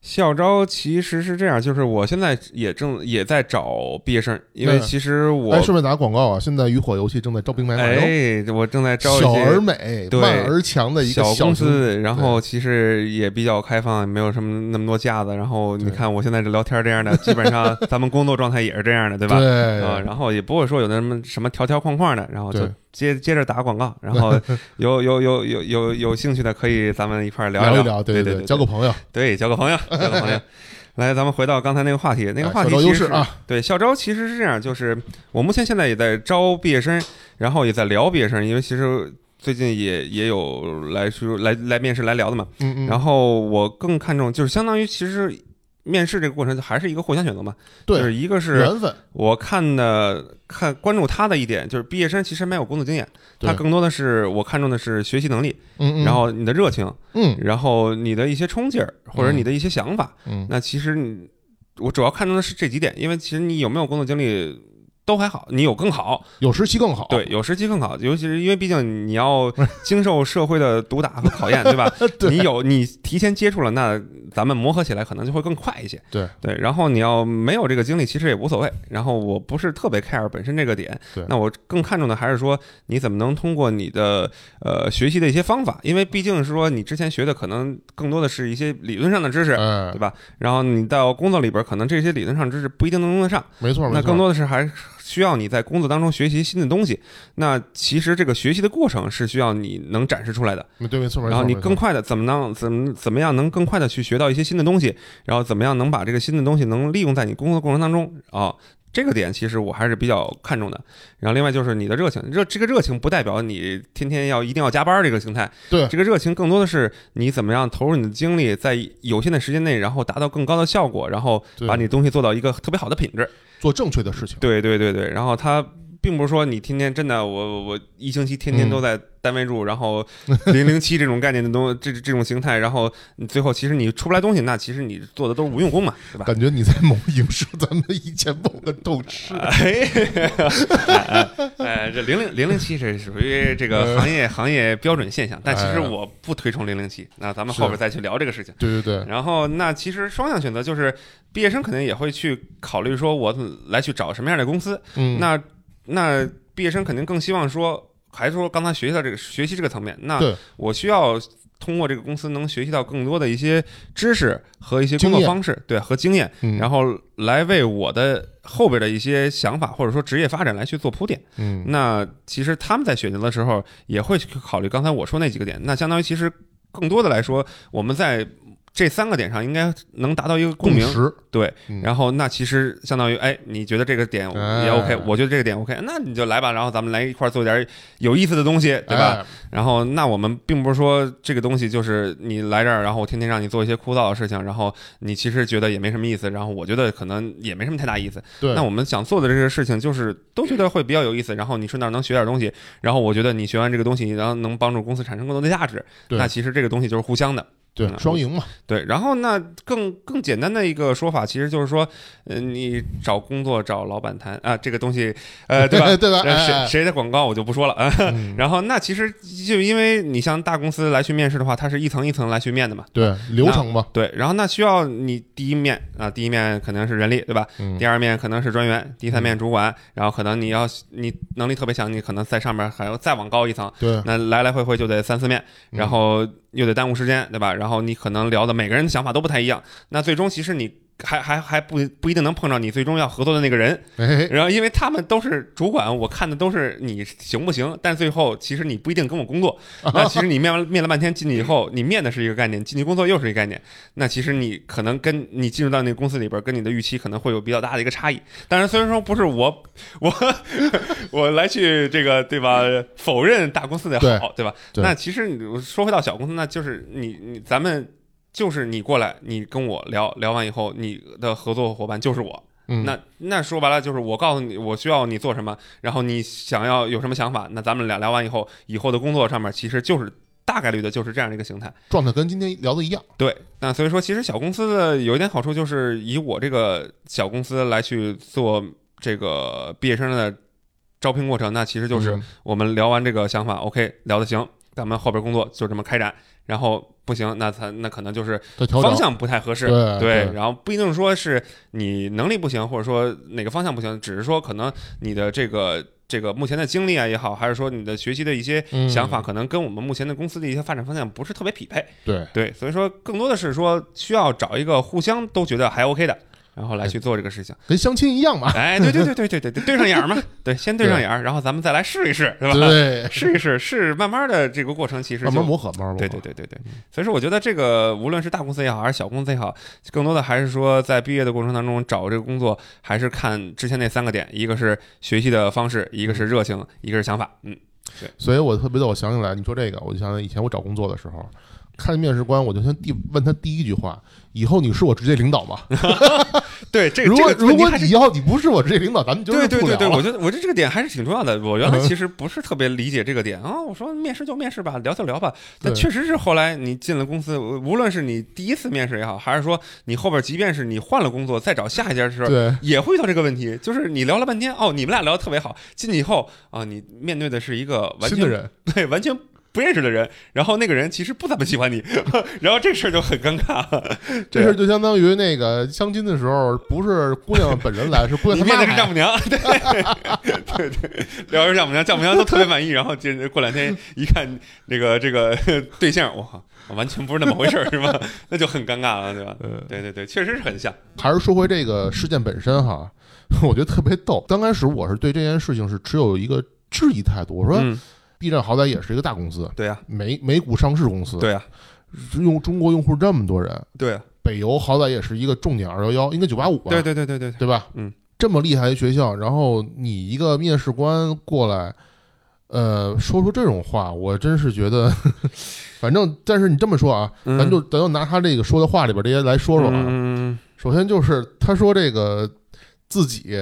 S1: 校招其实是这样，就是我现在也正也在找毕业生，因为
S2: 嗯
S1: 其实我
S2: 哎，顺便打个广告啊，现在渔火游戏正在招兵买马哟，
S1: 哎，我正在招一
S2: 小而
S1: 些
S2: 美、
S1: 对
S2: 慢而强的一个
S1: 小公司，然后其实也比较开放，没有什么那么多架子。然后你看我现在这聊天这样的，基本上 <laughs> 咱们工作状态也是这样的，对吧？
S2: 对
S1: 啊，然后也不会说有那什么什么条条框框的，然后就
S2: 对
S1: 接接着打广告，<laughs> 然后有有有有有有兴趣的可以咱们一块儿聊聊，
S2: 聊聊，
S1: 对
S2: 对，交个朋友，
S1: 对交个朋友，<laughs> 交个朋友。来，咱们回到刚才那个话题，那个话题其实是
S2: 优势啊，
S1: 对校招其实是这样，就是我目前现在也在招毕业生，然后也在聊毕业生，因为其实最近也也有来说来来面试来聊的嘛。
S2: 嗯嗯，
S1: 然后我更看重就是相当于其实面试这个过程还是一个互相选择嘛，就是，一个是
S2: 缘分，
S1: 我看的看关注他的一点就是毕业生其实没有工作经验，他更多的是我看重的是学习能力，
S2: 嗯嗯，
S1: 然后你的热情，
S2: 嗯。
S1: 然后你的一些冲劲儿或者你的一些想法。
S2: 嗯，
S1: 那其实你我主要看重的是这几点，因为其实你有没有工作经历都还好，你有更好，
S2: 有时期更好，
S1: 对，有时期更好，尤其是因为毕竟你要经受社会的毒打和考验，对吧？<laughs>
S2: 对
S1: 你有你提前接触了，那咱们磨合起来可能就会更快一些。
S2: 对
S1: 对，然后你要没有这个经历，其实也无所谓。然后我不是特别 care 本身这个点
S2: 对，
S1: 那我更看重的还是说你怎么能通过你的呃学习的一些方法，因为毕竟是说你之前学的可能更多的是一些理论上的知识，
S2: 哎
S1: 对，吧？然后你到工作里边，可能这些理论上知识不一定能用得上，
S2: 没错，没错，
S1: 那更多的是还需要你在工作当中学习新的东西。那其实这个学习的过程是需要你能展示出来的，
S2: 对，没错，没错，
S1: 然后你更快的怎么能怎么怎么样能更快的去学到一些新的东西，然后怎么样能把这个新的东西能利用在你工作过程当中啊。这个点其实我还是比较看重的，然后另外就是你的热情，热这个热情不代表你天天要一定要加班这个形态，
S2: 对
S1: 这个热情更多的是你怎么样投入你的精力，在有限的时间内，然后达到更高的效果，然后把你东西做到一个特别好的品质。
S2: 做正确的事情，
S1: 对对对对，然后他并不是说你天天真的我我一星期天天
S2: 嗯
S1: 都在单位住，然后零零七这种概念的东这这种形态，然后你最后其实你出不来东西，那其实你做的都是无用功嘛，对吧？
S2: 感觉你在某影射咱们以前某个斗士，
S1: 哎，哎，这零零零零七是属于这个行业行业标准现象，但其实
S2: 哎
S1: 我不推崇零零七，那咱们后边再去聊这个事情。
S2: 对对对，
S1: 然后，那其实双向选择就是毕业生肯定也会去考虑说，我来去找什么样的公司。
S2: 嗯，
S1: 那那毕业生肯定更希望说，还是说刚才学习到这个学习这个层面，那我需要通过这个公司能学习到更多的一些知识和一些工作方式，对和经验，
S2: 嗯
S1: 然后来为我的后边的一些想法或者说职业发展来去做铺垫。
S2: 嗯，
S1: 那其实他们在选择的时候也会去考虑刚才我说那几个点。那相当于其实更多的来说，我们在这三个点上应该能达到一个共鸣。
S2: 识，
S1: 对，
S2: 嗯
S1: 然后那其实相当于，哎，你觉得这个点
S2: 哎
S1: 也 OK，、我觉得这个点 OK，那你就来吧，然后咱们来一块儿做点有意思的东西，对吧？
S2: 哎？
S1: 然后那我们并不是说这个东西就是你来这儿，然后我天天让你做一些枯燥的事情，然后你其实觉得也没什么意思，然后我觉得可能也没什么太大意思。
S2: 对，
S1: 那我们想做的这些事情，就是都觉得会比较有意思，然后你顺道能学点东西，然后我觉得你学完这个东西，然后能帮助公司产生更多的价值，
S2: 对
S1: 那其实这个东西就是互相的。
S2: 对
S1: 嗯
S2: 双赢嘛，
S1: 对，然后那更更简单的一个说法，其实就是说，呃，你找工作找老板谈啊，这个东西，呃，对吧？<laughs>
S2: 对吧？
S1: 谁谁的广告我就不说了啊。<laughs>
S2: 嗯
S1: 然后那其实就因为你像大公司来去面试的话，它是一层一层来去面的嘛。
S2: 对流程嘛，
S1: 对，然后那需要你第一面啊，第一面肯定是人力，对吧？
S2: 嗯
S1: 第二面可能是专员，第三面主管，然后可能你要你能力特别强，你可能在上面还要再往高一层，
S2: 对，
S1: 那来来回回就得三四面，
S2: 嗯
S1: 然后又得耽误时间，对吧？然后你可能聊的每个人的想法都不太一样，那最终其实你还还还不不一定能碰上你最终要合作的那个人，<laughs>
S2: 哎，
S1: 然后因为他们都是主管，我看的都是你行不行，但最后其实你不一定跟我工作，那其实你面完面了半天进去以后，你面的是一个概念，进去工作又是一个概念，那其实你可能跟你进入到那个公司里边，跟你的预期可能会有比较大的一个差异。当然，虽然说不是我我 <laughs> 我来去这个对吧，否认大公司的好，对吧？那其实你说回到小公司，那就是你你咱们。就是你过来，你跟我聊聊完以后，你的合作伙伴就是我，
S2: 嗯，
S1: 那那说白了就是我告诉你我需要你做什么，然后你想要有什么想法，那咱们俩聊完以后，以后的工作上面其实就是大概率的就是这样的一个形态。
S2: 状态跟今天聊的一样，
S1: 对，那所以说其实小公司的有一点好处就是以我这个小公司来去做这个毕业生的招聘过程，那其实就是
S2: 嗯。
S1: 我们聊完这个想法，OK 聊的行，咱们后边工作就这么开展，然后不行，那他那可能就是方向不太合适，
S2: 对对
S1: 然后不一定说是你能力不行，或者说哪个方向不行，只是说可能你的这个这个目前的经历啊也好，还是说你的学习的一些
S2: 嗯
S1: 想法，可能跟我们目前的公司的一些发展方向不是特别匹配。
S2: 对，
S1: 对，所以说更多的是说需要找一个互相都觉得还 OK 的，然后来去做这个事情。
S2: 跟相亲一样嘛，
S1: 哎，对对对对对对 <laughs> 对，对上眼儿嘛，对，先对上眼儿，然后咱们再来试一试，是吧？
S2: 对，<laughs>
S1: 试一试，试慢慢的这个过程其实
S2: 慢慢磨合，慢慢磨合，
S1: 对对对对对，所以说我觉得这个无论是大公司也好，还是小公司也好，更多的还是说在毕业的过程当中找这个工作，还是看之前那三个点，一个是学习的方式，一个是热情，一个是想法。嗯，对。
S2: 所以我特别的，我想起来你说这个，我就想起以前我找工作的时候，看面试官，我就先第问他第一句话：以后你是我直接领导吗？<laughs> <laughs>
S1: 对，这
S2: 如果如果你以后你不是我直接领导，咱们就
S1: 对对对对，我觉得我觉得这个点还是挺重要的。我原来其实不是特别理解这个点啊，我说面试就面试吧，聊就聊吧。但确实是后来你进了公司，无论是你第一次面试也好，还是说你后边即便是你换了工作再找下一家的时候，
S2: 对
S1: 也会遇到这个问题，就是你聊了半天，哦，你们俩聊的特别好，进去以后啊，你面对的是一个完全
S2: 新的人，
S1: 对完全不认识的人，然后那个人其实不怎么喜欢你，<laughs> 然后这事儿就很尴尬。
S2: 这事儿就相当于那个相亲的时候，不是姑娘本人来，是姑 <laughs> 娘他妈来
S1: 面的是丈母娘，<laughs> 对对对，聊着丈母娘，丈母娘都特别满意，然后这过两天一看这个这个对象，我靠，完全不是那么回事儿，是吧？那就很尴尬了，对吧？
S2: 呃，
S1: 对对对，确实是很像。
S2: 还是说回这个事件本身哈，我觉得特别逗。刚开始我是对这件事情是持有一个质疑态度，我说
S1: 嗯，
S2: B 站好歹也是一个大公司，
S1: 对呀，
S2: 美美股上市公司，，
S1: 对呀，
S2: 用中国用户这么多人，北邮好歹也是一个重点二幺幺，应该九八五吧，
S1: 对对对对对
S2: 对，吧？
S1: 嗯，
S2: 这么厉害的学校，然后你一个面试官过来，呃，说出这种话，我真是觉得，<laughs> 反正，但是你这么说啊，
S1: 嗯
S2: 咱就咱就拿他这个说的话里边这些来说说啊。
S1: 嗯
S2: 首先就是他说这个自己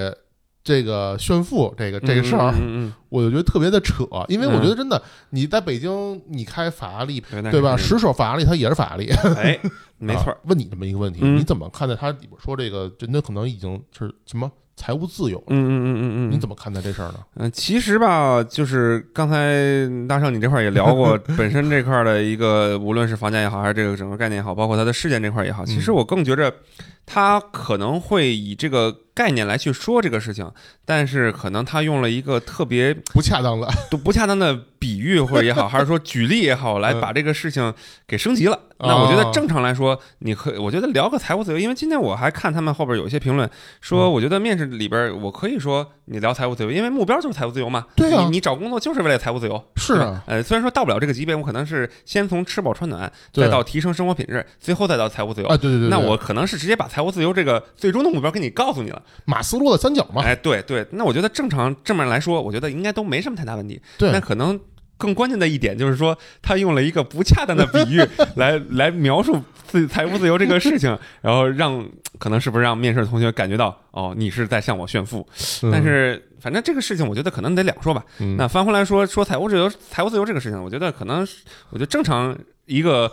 S2: 这个炫富这个这个事儿，
S1: 嗯嗯，<laughs>
S2: 我就觉得特别的扯，因为我
S1: 嗯
S2: 觉得真的你在北京，你开法拉利。
S1: 对
S2: 吧？十手法拉利它也是法拉利，
S1: 哎，<laughs> 没错
S2: 啊。问你这么一个问题，
S1: 嗯
S2: 你怎么看待它里边说这个真的可能已经是什么财务自由了？
S1: 嗯嗯嗯嗯嗯，
S2: 你怎么看待这事儿呢？
S1: 嗯，其实吧，就是刚才大圣你这块儿也聊过，<laughs> 本身这块儿的一个，无论是房价也好，还是这个整个概念也好，包括它的事件这块儿也好，其实
S2: 嗯
S1: 我更觉着，他可能会以这个概念来去说这个事情，但是可能他用了一个特别
S2: 不恰当的，<laughs>
S1: 都不恰当的比喻或者也好，还是说举例也好，来
S2: 嗯
S1: 把这个事情给升级了。
S2: 哦
S1: 那我觉得正常来说，你可我觉得聊个财务自由，因为今天我还看他们后边有一些评论说，
S2: 嗯
S1: 我觉得面试里边我可以说你聊财务自由，因为目标就是财务自由嘛。
S2: 对啊
S1: 你你找工作就是为了财务自由。
S2: 是啊，
S1: 呃，虽然说到不了这个级别，我可能是先从吃饱穿暖，再到提升生活品质，最后再到财务自由。
S2: 啊，对对对，对
S1: 那我可能是直接把财务自由这个最终的目标给你告诉你了。
S2: 马斯洛的三角嘛，
S1: 哎，对对，那我觉得正常正面来说，我觉得应该都没什么太大问题。
S2: 对
S1: 那可能更关键的一点就是说，他用了一个不恰当的比喻 <laughs> 来来描述自财务自由这个事情，<laughs> 然后让可能是不是让面试的同学感觉到哦，你是在向我炫富。
S2: 嗯
S1: 但是反正这个事情，我觉得可能得两说吧。
S2: 嗯
S1: 那翻回来说说财务自由，财务自由这个事情，我觉得可能，我觉得正常一个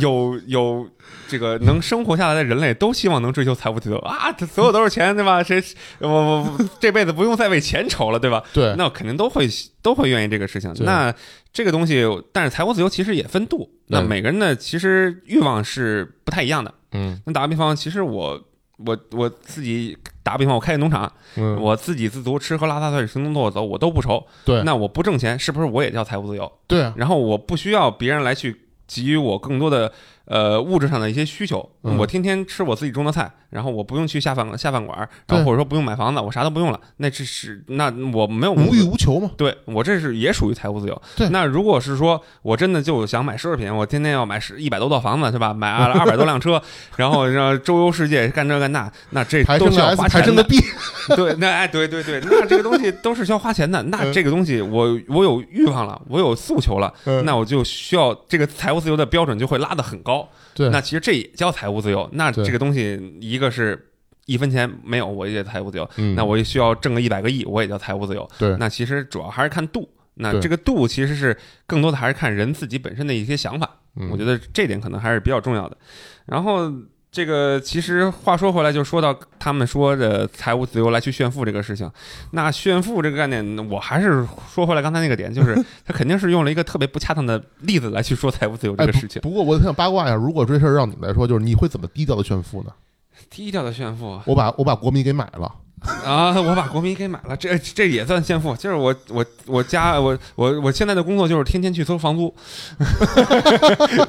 S1: 有有这个能生活下来的人类，都希望能追求财务自由啊，这所有都是钱，对吧？谁我我我这辈子不用再为钱愁了，对吧？
S2: 对，
S1: 那肯定都会都会愿意这个事情。那这个东西，但是财务自由其实也分度。那每个人的其实欲望是不太一样的。
S2: 嗯
S1: 那打个比方，其实我我我自己打个比方，我开个农场，
S2: 嗯，
S1: 我自给自足，吃喝拉撒睡行动坐走，我都不愁。
S2: 对
S1: 那我不挣钱，是不是我也叫财务自由？
S2: 对啊，
S1: 然后我不需要别人来去给予我更多的呃物质上的一些需求，
S2: 嗯
S1: 我天天吃我自己种的菜，然后我不用去下饭下饭馆，然后或者说不用买房子，我啥都不用了，那这是那我没有
S2: 无欲无求嘛，
S1: 对我这是也属于财务自由。
S2: 对
S1: 那如果是说我真的就想买奢侈品，我天天要买十一百多套房子是吧？买二 <laughs> 二百多辆车，然后让周游世界干这干那，那这都需要花钱的。
S2: 抬升个 B，
S1: 对，那哎，对对对，那这个东西都是需要花钱的。那
S2: 嗯
S1: 这个东西我我有欲望了，我有诉求了，
S2: 嗯
S1: 那我就需要这个财务自由的标准就会拉得很高。
S2: 对，
S1: 那其实这也叫财务自由。那这个东西，一个是一分钱没有，我也财务自由；
S2: 嗯
S1: 那我也需要挣个一百个亿，我也叫财务自由。
S2: 对
S1: 那其实主要还是看度。那这个度其实是更多的还是看人自己本身的一些想法，
S2: 嗯
S1: 我觉得这点可能还是比较重要的。然后这个其实话说回来，就说到他们说的财务自由来去炫富这个事情，那炫富这个概念，我还是说回来刚才那个点，就是 <laughs> 他肯定是用了一个特别不恰当的例子来去说财务自由这
S2: 哎，
S1: 个事情。
S2: 不不过我想八卦一下，如果这事儿让你来说，就是你会怎么低调的炫富呢？
S1: 低调的炫富
S2: 我把我把国民给买了，
S1: 啊！我把国民给买了，这这也算炫富。就是我我我家我我我现在的工作就是天天去收房租，<laughs>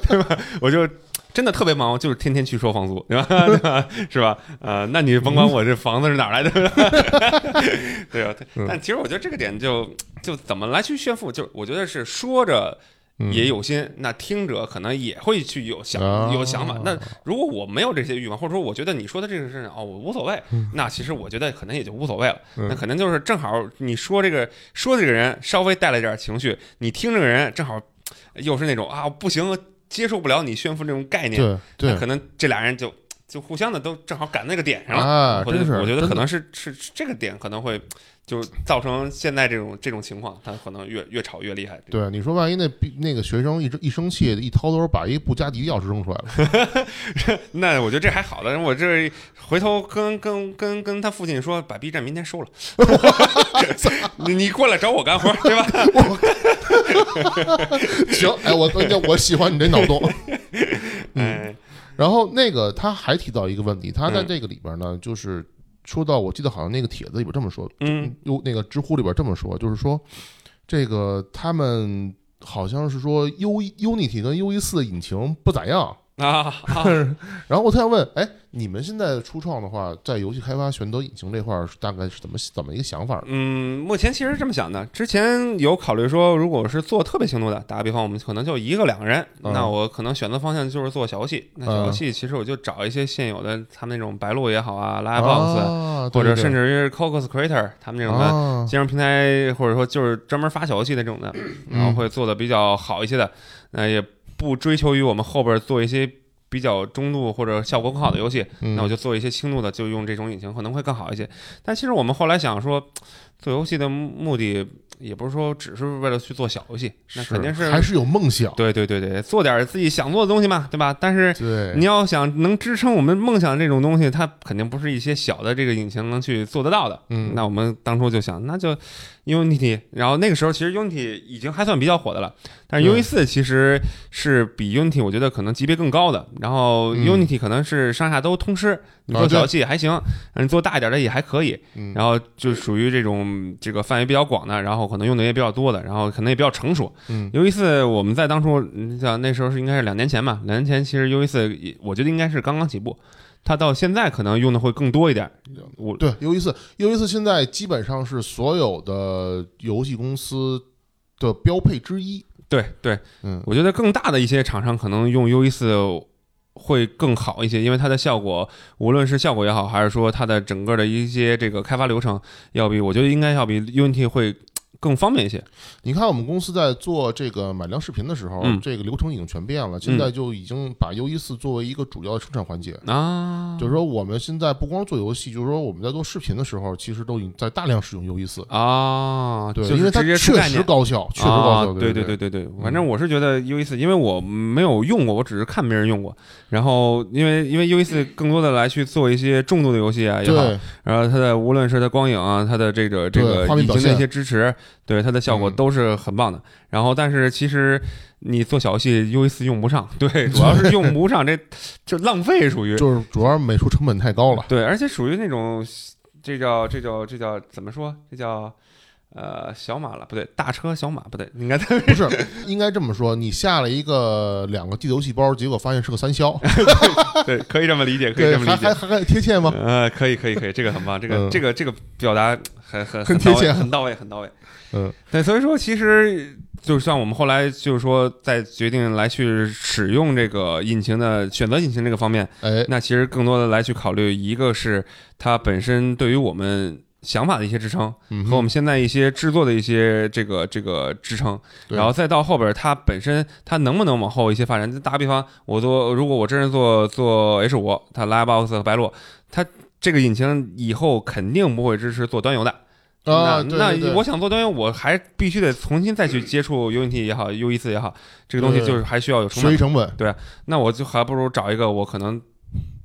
S1: 对吧？我就真的特别忙，就是天天去收房租，<laughs> 对吧？对吧？是吧？呃，那你甭管我这房子是哪儿来的，<laughs> 对吧？
S2: 嗯
S1: 但其实我觉得这个点就就怎么来去炫富，就我觉得是说着。
S2: 嗯
S1: 也有心，那听者可能也会去有想、
S2: 啊
S1: 有想法。那如果我没有这些欲望，或者说我觉得你说的这个事情哦，我无所谓，
S2: 嗯
S1: 那其实我觉得可能也就无所谓了。
S2: 嗯
S1: 那可能就是正好你说这个说这个人稍微带了点情绪，你听这个人正好又是那种啊不行，接受不了你炫富这种概念，
S2: 对对
S1: 那可能这俩人就就互相的都正好赶那个点上了。
S2: 啊，
S1: 我觉
S2: 真是，
S1: 得我觉得可能是是是这个点可能会就造成现在这种这种情况，他可能越越吵越厉害。
S2: 对，你说万一那那个学生一一生气，一掏兜把一布加迪钥匙扔出来了，<laughs>
S1: 那我觉得这还好的，我这回头跟跟跟跟他父亲说，把 B 站明天收了，<laughs> 你你过来找我干活，对吧？<laughs> <laughs>
S2: 行，哎，我跟你讲，我喜欢你这脑洞。<laughs> 嗯。
S1: 哎，
S2: 然后那个他还提到一个问题，他在
S1: 嗯。
S2: 这个里边呢，就是说到，我记得好像那个帖子里边这么说，
S1: 嗯，
S2: 有那个知乎里边这么说，就是说这个他们好像是说 U Unity 跟 U 一四的引擎不咋样，
S1: 啊 <laughs> 啊，<laughs>
S2: 然后我特想问，哎，你们现在初创的话，在游戏开发选择引擎这块儿，大概是怎么怎么一个想法？
S1: 嗯，目前其实是这么想的，之前有考虑说，如果是做特别轻度的，打个比方，我们可能就一个两个人，
S2: 嗯
S1: 那我可能选择方向就是做小游戏。那小游戏其实我就找一些现有的，他们那种白鹿也好啊，Livebox，、
S2: 啊，
S1: 或者甚
S2: 至
S1: 至于 Cocos Creator 他们那种的。金融平台，或者说就是专门发小游戏的这种的，<clears throat> 然后会做的比较好一些的，那、也不追求于我们后边做一些比较中度或者效果更好的游戏，
S2: 嗯
S1: 那我就做一些轻度的，就用这种引擎可能会更好一些。但其实我们后来想说，做游戏的目的也不是说只是为了去做小游戏，那肯定是
S2: 还是有梦想，
S1: 对对对对，做点自己想做的东西嘛，对吧？但是
S2: 对，
S1: 你要想能支撑我们梦想这种东西，它肯定不是一些小的这个引擎能去做得到的。
S2: 嗯。
S1: 那我们当初就想，那就 Unity，然后那个时候其实 Unity 已经还算比较火的了，但是 Unity 四其实是比 Unity 我觉得可能级别更高的，然后
S2: 嗯。
S1: Unity 可能是上下都通吃，你做小游戏也还行，嗯，做大一点的也还可以，
S2: 嗯。
S1: 然后就属于这种种这个范围比较广的，然后可能用的也比较多的，然后可能也比较成熟。
S2: 嗯
S1: U 一四我们在当初，你像那时候是应该是两年前嘛，两年前其实 U 一四我觉得应该是刚刚起步，它到现在可能用的会更多一点。我
S2: 对，U 一四，U 一四现在基本上是所有的游戏公司的标配之一。
S1: 对对，
S2: 嗯，
S1: 我觉得更大的一些厂商可能用 U 一四会更好一些，因为它的效果，无论是效果也好，还是说它的整个的一些这个开发流程，要比我觉得应该要比 Unity 会更方便一些。
S2: 你看我们公司在做这个买量视频的时候，
S1: 嗯
S2: 这个流程已经全变了，现在就已经把 U 一四作为一个主要的生产环节。
S1: 啊，
S2: 就是说，我们现在不光做游戏，就是说我们在做视频的时候，其实都已经在大量使用 U 一四。
S1: 啊，
S2: 对，
S1: 就是
S2: 因为它确实。高效，确实高效。
S1: 啊、对
S2: 对
S1: 对对对对，反正我是觉得 U 一四，因为我没有用过，我只是看别人用过。然后因为因为 U 一四更多的来去做一些重度的游戏啊也好，
S2: 对
S1: 然后它的无论是它光影啊，它的这个这个
S2: 对画面表现
S1: 引擎的一些支持，对它的效果
S2: 嗯
S1: 都是很棒的。然后但是其实你做小游戏 U 一四用不上，对，<laughs> 主要是用不上，这就浪费属于
S2: 就是主要美术成本太高了。
S1: 对，而且属于那种这叫这叫这叫怎么说？这叫呃小马了，不对，大车小马不对，<laughs> 应该
S2: 不是，应该这么说，你下了一个两个的游戏包，结果发现是个三消，<laughs>
S1: 对，可以这么理解，可以
S2: 对，
S1: 这么理解。
S2: 还还贴切吗？
S1: 呃，可以，可以，可以，这个很棒，这个、
S2: 嗯
S1: 这个这个表达很很
S2: 很贴切
S1: 很到位，很到位。
S2: 嗯，
S1: 对，所以说其实就像我们后来就是说，在决定来去使用这个引擎的选择引擎这个方面，
S2: 哎，
S1: 那其实更多的来去考虑，一个是它本身对于我们想法的一些支撑，
S2: 嗯
S1: 和我们现在一些制作的一些这个这个支撑，然后再到后边它本身它能不能往后一些发展？打个比方，我做如果我真是做做 H 五，它 Livebox 和白鹿，它这个引擎以后肯定不会支持做端游的。
S2: 啊，
S1: 那我想做端游，我还必须得重新再去接触 Unity 也好，U 一四也好，这个东西就是还需要有成本
S2: 收益。成本，
S1: 那我就还不如找一个我可能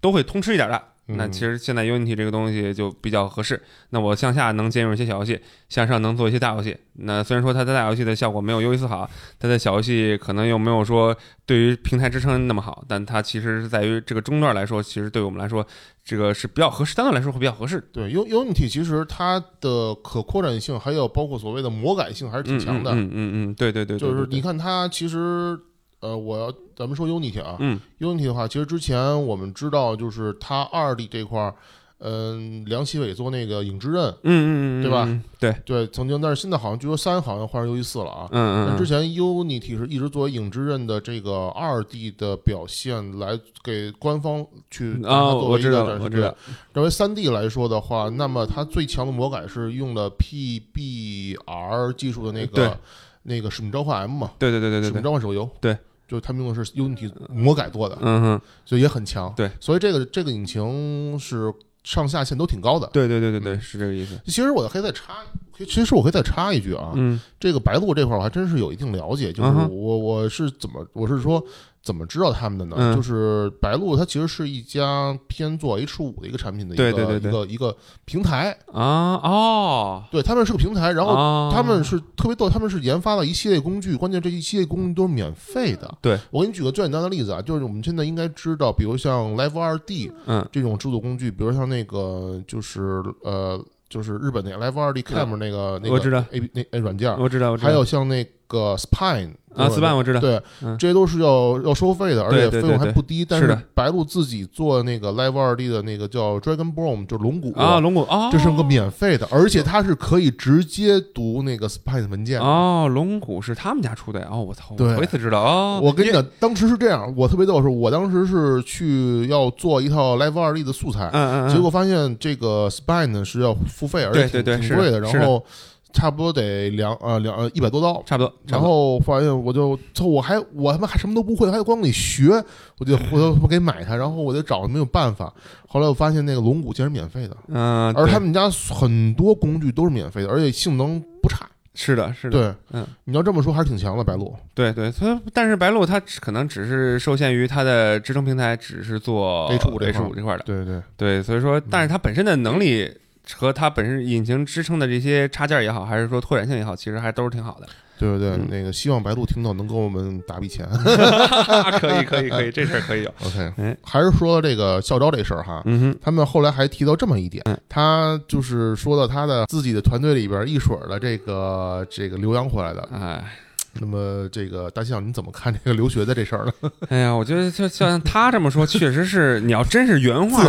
S1: 都会通吃一点的。那
S2: 嗯
S1: 其实现在 Unity 这个东西就比较合适。那我向下能兼容一些小游戏，向上能做一些大游戏。那虽然说它的大游戏的效果没有 U 一四好，它的小游戏可能又没有说对于平台支撑那么好，但它其实是在于这个中段来说，其实对我们来说，这个是比较合适，相对来说会比较合适。
S2: 对 U Unity 其实它的可扩展性，还有包括所谓的魔改性还是挺强的。
S1: 嗯嗯嗯嗯，对对对，对
S2: 就是你看它其实，呃，我要咱们说 Unity 啊、
S1: 嗯。
S2: U n i t y 的话，其实之前我们知道，就是它二 D 这块儿，嗯、梁启伟做那个影之刃，
S1: 嗯嗯嗯，
S2: 对吧
S1: 嗯？对，
S2: 对，曾经，但是现在好像据说三好像换成 U 一四了啊。
S1: 嗯嗯嗯，
S2: 但之前 Unity 是一直作为影之刃的这个二 D 的表现来给官方去
S1: 啊，
S2: 作为一
S1: 我知道我知道，
S2: 认为三 D 来说的话，那么它最强的魔改是用了 PBR 技术的那个那个使命召唤 M 嘛，
S1: 对对对对
S2: 使命
S1: 对对，
S2: 召唤手游，
S1: 对，
S2: 就是他们用的是 Unity 魔改做的，
S1: 嗯哼，
S2: 所以也很强。
S1: 对，
S2: 所以这个这个引擎是上下限都挺高的。
S1: 对对对对对，是这个意思。
S2: 其实我可以再插，其实我可以再插一句啊，
S1: 嗯
S2: 这个白鹿这块儿我还真是有一定了解，就是
S1: 嗯
S2: 我我是怎么我是说怎么知道他们的呢？
S1: 嗯。
S2: 就是白鹿它其实是一家偏做 H 五的一个产品的一个一个一个平台，
S1: 啊哦，
S2: 对他们是个平台，然后
S1: 哦。
S2: 他们是特别逗，他们是研发了一系列工具，关键这一系列工具都是免费的。
S1: 对。
S2: 我给你举个最简单的例子啊，就是我们现在应该知道，比如像 Live 二 D
S1: 嗯。
S2: 这种制作工具，比如像那个就是呃就是日本那个 Live 二 D Cam 那个那个
S1: 我知道。
S2: A B 那那软件，
S1: 我知道我知道，
S2: 还有像那个 Spine
S1: 啊
S2: 对吧
S1: ，Spine 我知道，
S2: 对，
S1: 嗯。
S2: 这些都是要要收费的，而且费用还不低。但
S1: 是
S2: 白鹿自己做那个 Live 二 D 的那个叫 Dragon Bone，就是龙骨
S1: 啊，龙骨啊，
S2: 这是个免费的，而且它是可以直接读那个 Spine 文件。的。
S1: 哦，龙骨是他们家出的呀？哦，我操，我头一次知道。哦，
S2: 我跟你讲，当时是这样，我特别逗，是我当时是去要做一套 Live 二 D 的素材，
S1: 嗯嗯，嗯。
S2: 结果发现这个 Spine 呢是要付费，而且挺贵的然后差不多得两呃两呃一百多刀。
S1: 差不多，
S2: 然后发现我就，操，我还我他妈还什么都不会，还得光得学，我就我就我给买它，然后我就找没有办法。后来我发现那个龙骨竟然免费的，
S1: 嗯，对
S2: 而他们家很多工具都是免费的，而且性能不差。
S1: 是的是的，
S2: 对，
S1: 嗯，
S2: 你要这么说还是挺强的，白鹿。
S1: 对对，所以但是白鹿它只可能只是受限于它的支撑平台只是做
S2: H5 这
S1: H 五这块儿的，
S2: 对对，
S1: 对，所以说，但是它本身的能力和它本身引擎支撑的这些插件也好，还是说拓展性也好，其实还都是挺好的。
S2: 对不对？
S1: 嗯
S2: 那个希望白度听到能给我们打笔钱。<laughs>
S1: 可以可以可以，这事儿可以有。
S2: OK，
S1: 哎
S2: 还是说这个校招这事儿哈。
S1: 嗯哼，
S2: 他们后来还提到这么一点
S1: 嗯，
S2: 他就是说到他的自己的团队里边一水儿的这个这个留洋回来的。
S1: 哎。
S2: 那么这个大象你怎么看这个留学的这事儿呢？<laughs>
S1: 哎呀，我觉得就像他这么说，确实是你要真是原话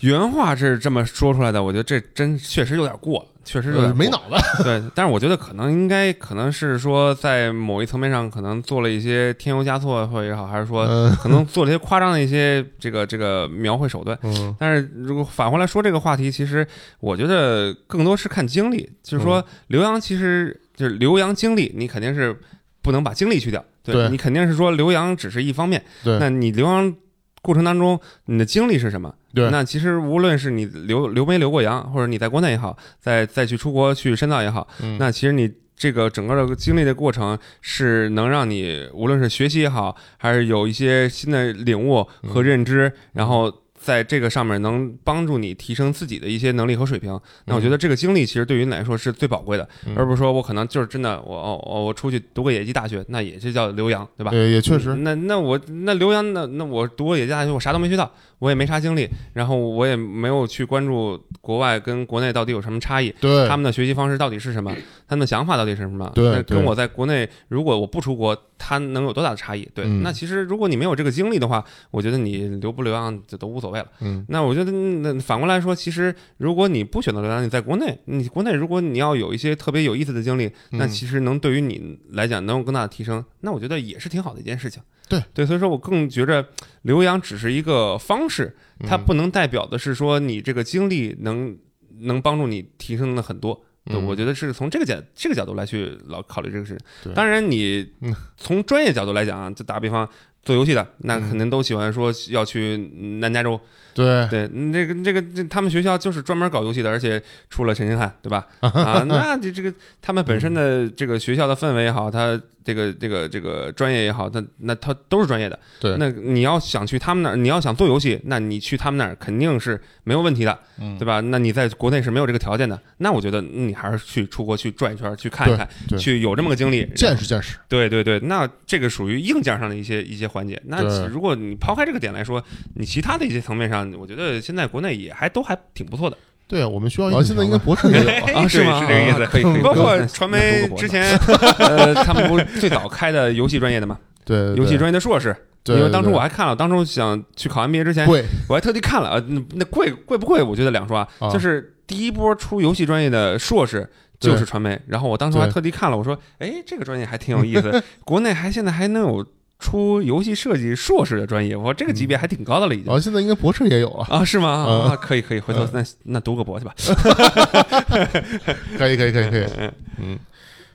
S1: 原话是这么说出来的，我觉得这真确实有点过了，确实有点
S2: 呃没脑子。
S1: 对，但是我觉得可能应该可能是说在某一层面上可能做了一些添油加醋或也好，还是说
S2: 嗯
S1: 可能做了一些夸张的一些这个这个描绘手段。
S2: 嗯
S1: 但是如果反过来说这个话题，其实我觉得更多是看经历，就是说刘洋其实就是留洋经历，你肯定是不能把经历去掉，
S2: 对
S1: 你肯定是说留洋只是一方面，
S2: 对。
S1: 那你留洋过程当中你的经历是什么？
S2: 对。
S1: 那其实无论是你留留没留过洋，或者你在国内也好，再再去出国去深造也好，
S2: 嗯。
S1: 那其实你这个整个的经历的过程是能让你无论是学习也好，还是有一些新的领悟和认知，然后。在这个上面能帮助你提升自己的一些能力和水平，那我觉得这个经历其实对于你来说是最宝贵的，
S2: 嗯。
S1: 而不是说我可能就是真的我哦哦我出去读个野鸡大学，那也是叫留洋，对吧？
S2: 对，也确实，
S1: 那那我那留洋那那我读个野鸡大学，我啥都没学到，我也没啥经历，然后我也没有去关注国外跟国内到底有什么差异，
S2: 对
S1: 他们的学习方式到底是什么，他们的想法到底是什么？
S2: 对
S1: 跟我在国内，如果我不出国，他能有多大的差异？对，
S2: 嗯
S1: 那其实如果你没有这个经历的话，我觉得你留不留洋就都无所谓了。
S2: 嗯
S1: 那我觉得，那反过来说，其实如果你不选择留洋，你在国内，你国内如果你要有一些特别有意思的经历，那
S2: 嗯
S1: 其实能对于你来讲能有更大的提升，那我觉得也是挺好的一件事情。
S2: 对
S1: 对，所以说我更觉着留洋只是一个方式，它
S2: 嗯
S1: 不能代表的是说你这个经历能能帮助你提升的很多。对，
S2: 嗯
S1: 我觉得是从这个角这个角度来去老考虑这个事
S2: 对
S1: 情。当然，你
S2: 嗯 <laughs>
S1: 从专业角度来讲啊，就打比方做游戏的，那
S2: 嗯
S1: 肯定都喜欢说要去南加州。
S2: 对
S1: 对，那个那个这他们学校就是专门搞游戏的，而且出了陈星汉，对吧？<laughs> 啊，那这这个他们本身的这个学校的氛围也好，他这个这个这个专业也好，他那他都是专业的。
S2: 对
S1: 那你要想去他们那儿，你要想做游戏，那你去他们那儿肯定是没有问题的，
S2: 嗯
S1: 对吧？那你在国内是没有这个条件的，那我觉得你还是去出国去转一圈，去看一看，去有这么个经历，
S2: 见识见识，
S1: 对对对，那这个属于硬件上的一些一些环节。那如果你抛开这个点来说，你其他的一些层面上，我觉得现在国内也还都还挺不错的。
S2: 对啊我们学校现在应该博士也有啊，
S1: 啊，是吗？
S2: 是这个意思
S1: 啊可以可以。包括传媒之前，<laughs> 呃，他们不是最早开的游戏专业的嘛？
S2: 对
S1: 游戏专业的硕士。
S2: 对，
S1: 因为当初我还看了，当初想去考 MBA 之前，
S2: 贵
S1: 我还特地看了，呃，那那贵贵不贵？我觉得两说啊，
S2: 啊
S1: 就是第一波出游戏专业的硕士。就是传媒，然后我当时还特地看了，我说，哎，这个专业还挺有意思，<laughs> 国内还现在还能有出游戏设计硕士的专业，我这个级别还挺高的了，已经。
S2: 啊，现在应该博士也有了，
S1: 啊，是吗？
S2: 嗯。
S1: 啊，可以可以，回头那那读个博去吧。<laughs>
S2: 可以可以可以可以，<laughs> 嗯。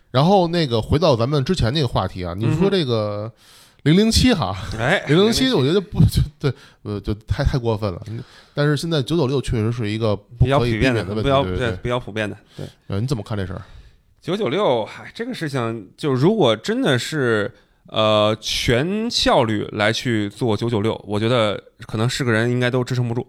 S2: 然后那个回到咱们之前那个话题啊，你说这个零零七哈，
S1: 哎，
S2: 零零七我觉得不就对呃就太太过分了，但是现在九九六确实是一个不
S1: 比较普遍的，
S2: 避免的问题，
S1: 不要
S2: 对对
S1: 比较普遍的，对。
S2: 呃，你怎么看这事儿？
S1: 九九六，嗨，这个事情就如果真的是呃全效率来去做九九六，我觉得可能是个人应该都支撑不住。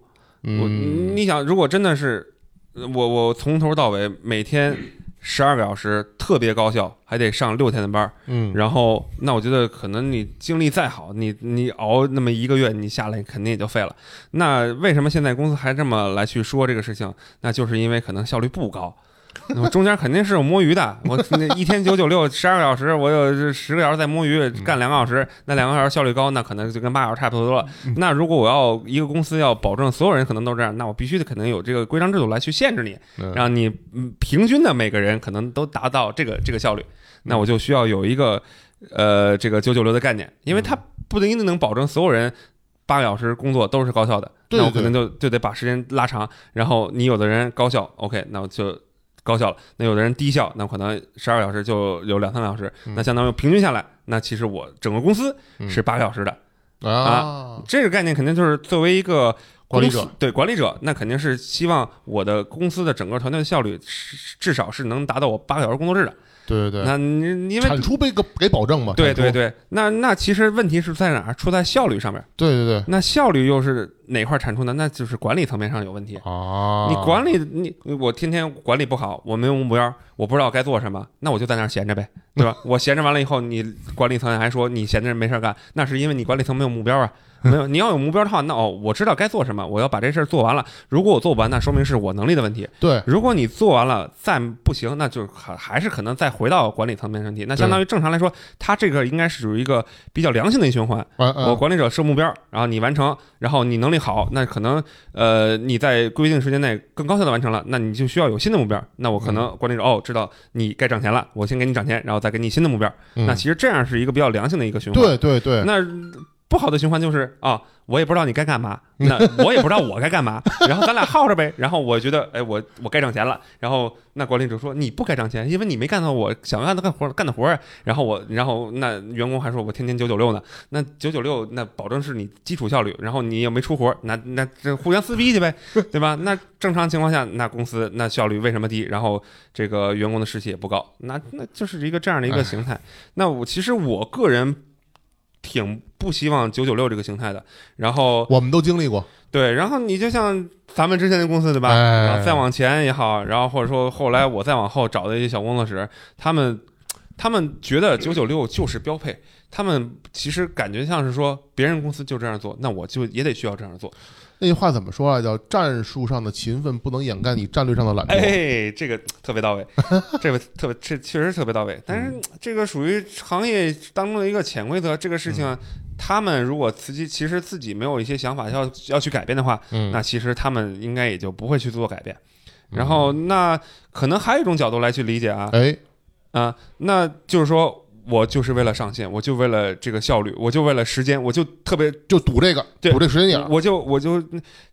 S1: 我
S2: 嗯，
S1: 你想，如果真的是呃我我从头到尾每天十二个小时特别高效，还得上六天的班儿，
S2: 嗯，
S1: 然后那我觉得可能你精力再好，你你熬那么一个月，你下来肯定也就废了。那为什么现在公司还这么来去说这个事情？那就是因为可能效率不高。<laughs> 我中间肯定是有摸鱼的，我那一天九九六十二个小时，我有十个小时在摸鱼，干两个小时，那两个小时效率高，那可能就跟八小时差不多了。那如果我要一个公司要保证所有人可能都这样，那我必须得可能有这个规章制度来去限制你，
S2: 嗯
S1: 让你嗯平均的每个人可能都达到这个这个效率，那我就需要有一个呃这个九九六的概念，因为它不一定能保证所有人八个小时工作都是高效的，那我可能就就得把时间拉长，然后你有的人高效，OK，那我就。高效了，那有的人低效，那可能十二个小时就有两三个小时，
S2: 嗯。
S1: 那相当于平均下来，那其实我整个公司
S2: 嗯。
S1: 是八个小时的，
S2: 啊，
S1: 这个概念肯定就是作为一个
S2: 管理者。
S1: 对管理者，那肯定是希望我的公司的整个团队的效率是至少是能达到我八个小时工作制的。
S2: 对对对，
S1: 那你因为
S2: 产出被给给保证嘛？
S1: 对对，对，那那其实问题是在哪儿？出在效率上面。
S2: 对对对
S1: 那效率又是哪块儿产出呢？那就是管理层面上有问题。
S2: 啊，
S1: 你管理你我天天管理不好，我没有目标，我不知道该做什么，那我就在那儿闲着呗，<laughs> 对吧？我闲着完了以后，你管理层还说你闲着没事儿干，那是因为你管理层没有目标啊。<laughs> 没有，你要有目标的话，那哦，我知道该做什么，我要把这事儿做完了。如果我做不完，那说明是我能力的问题。
S2: 对
S1: 如果你做完了再不行，那就还还是可能再回到管理层面问题。那相当于正常来说，它这个应该是属于一个比较良性的一循环。我管理者设目标，然后你完成，然后你能力好，那可能呃你在规定时间内更高效的完成了，那你就需要有新的目标。那我可能管理者哦知道你该涨钱了，我先给你涨钱，然后再给你新的目标。
S2: 嗯
S1: 那其实这样是一个比较良性的一个循环。
S2: 对对对，
S1: 那不好的循环就是啊，我也不知道你该干嘛，那我也不知道我该干嘛，<laughs> 然后咱俩耗着呗。然后我觉得，哎，我我该挣钱了。然后那管理者说你不该挣钱，因为你没干到我想干的干活干的活儿。然后我，然后那员工还说我天天九九六呢，那九九六那保证是你基础效率，然后你又没出活儿，那那这互相撕逼去呗，<laughs> 对吧？那正常情况下，那公司那效率为什么低？然后这个员工的士气也不高，那那就是一个这样的一个形态。那我其实我个人挺不希望九九六这个形态的。然后
S2: 我们都经历过，
S1: 对，然后你就像咱们之前的公司对吧？
S2: 哎
S1: 然后再往前也好，然后或者说后来我再往后找的一些小工作室，他们他们觉得九九六就是标配。他们其实感觉像是说，别人公司就这样做，那我就也得需要这样做。
S2: 那句话怎么说啊？叫战术上的勤奋不能掩盖你战略上的懒惰。
S1: 哎，这个特别到位，这个特别这确实特别到位。但是这个属于行业当中的一个潜规则，这个事情，他们如果自己其实自己没有一些想法要要去改变的话，
S2: 嗯，
S1: 那其实他们应该也就不会去做改变。然后，那可能还有一种角度来去理解啊，
S2: 哎，
S1: 啊，那就是说我就是为了上线，我就为了这个效率，我就为了时间，我就特别
S2: 就赌这个，
S1: 对
S2: 赌这个时间点儿。
S1: 我就我就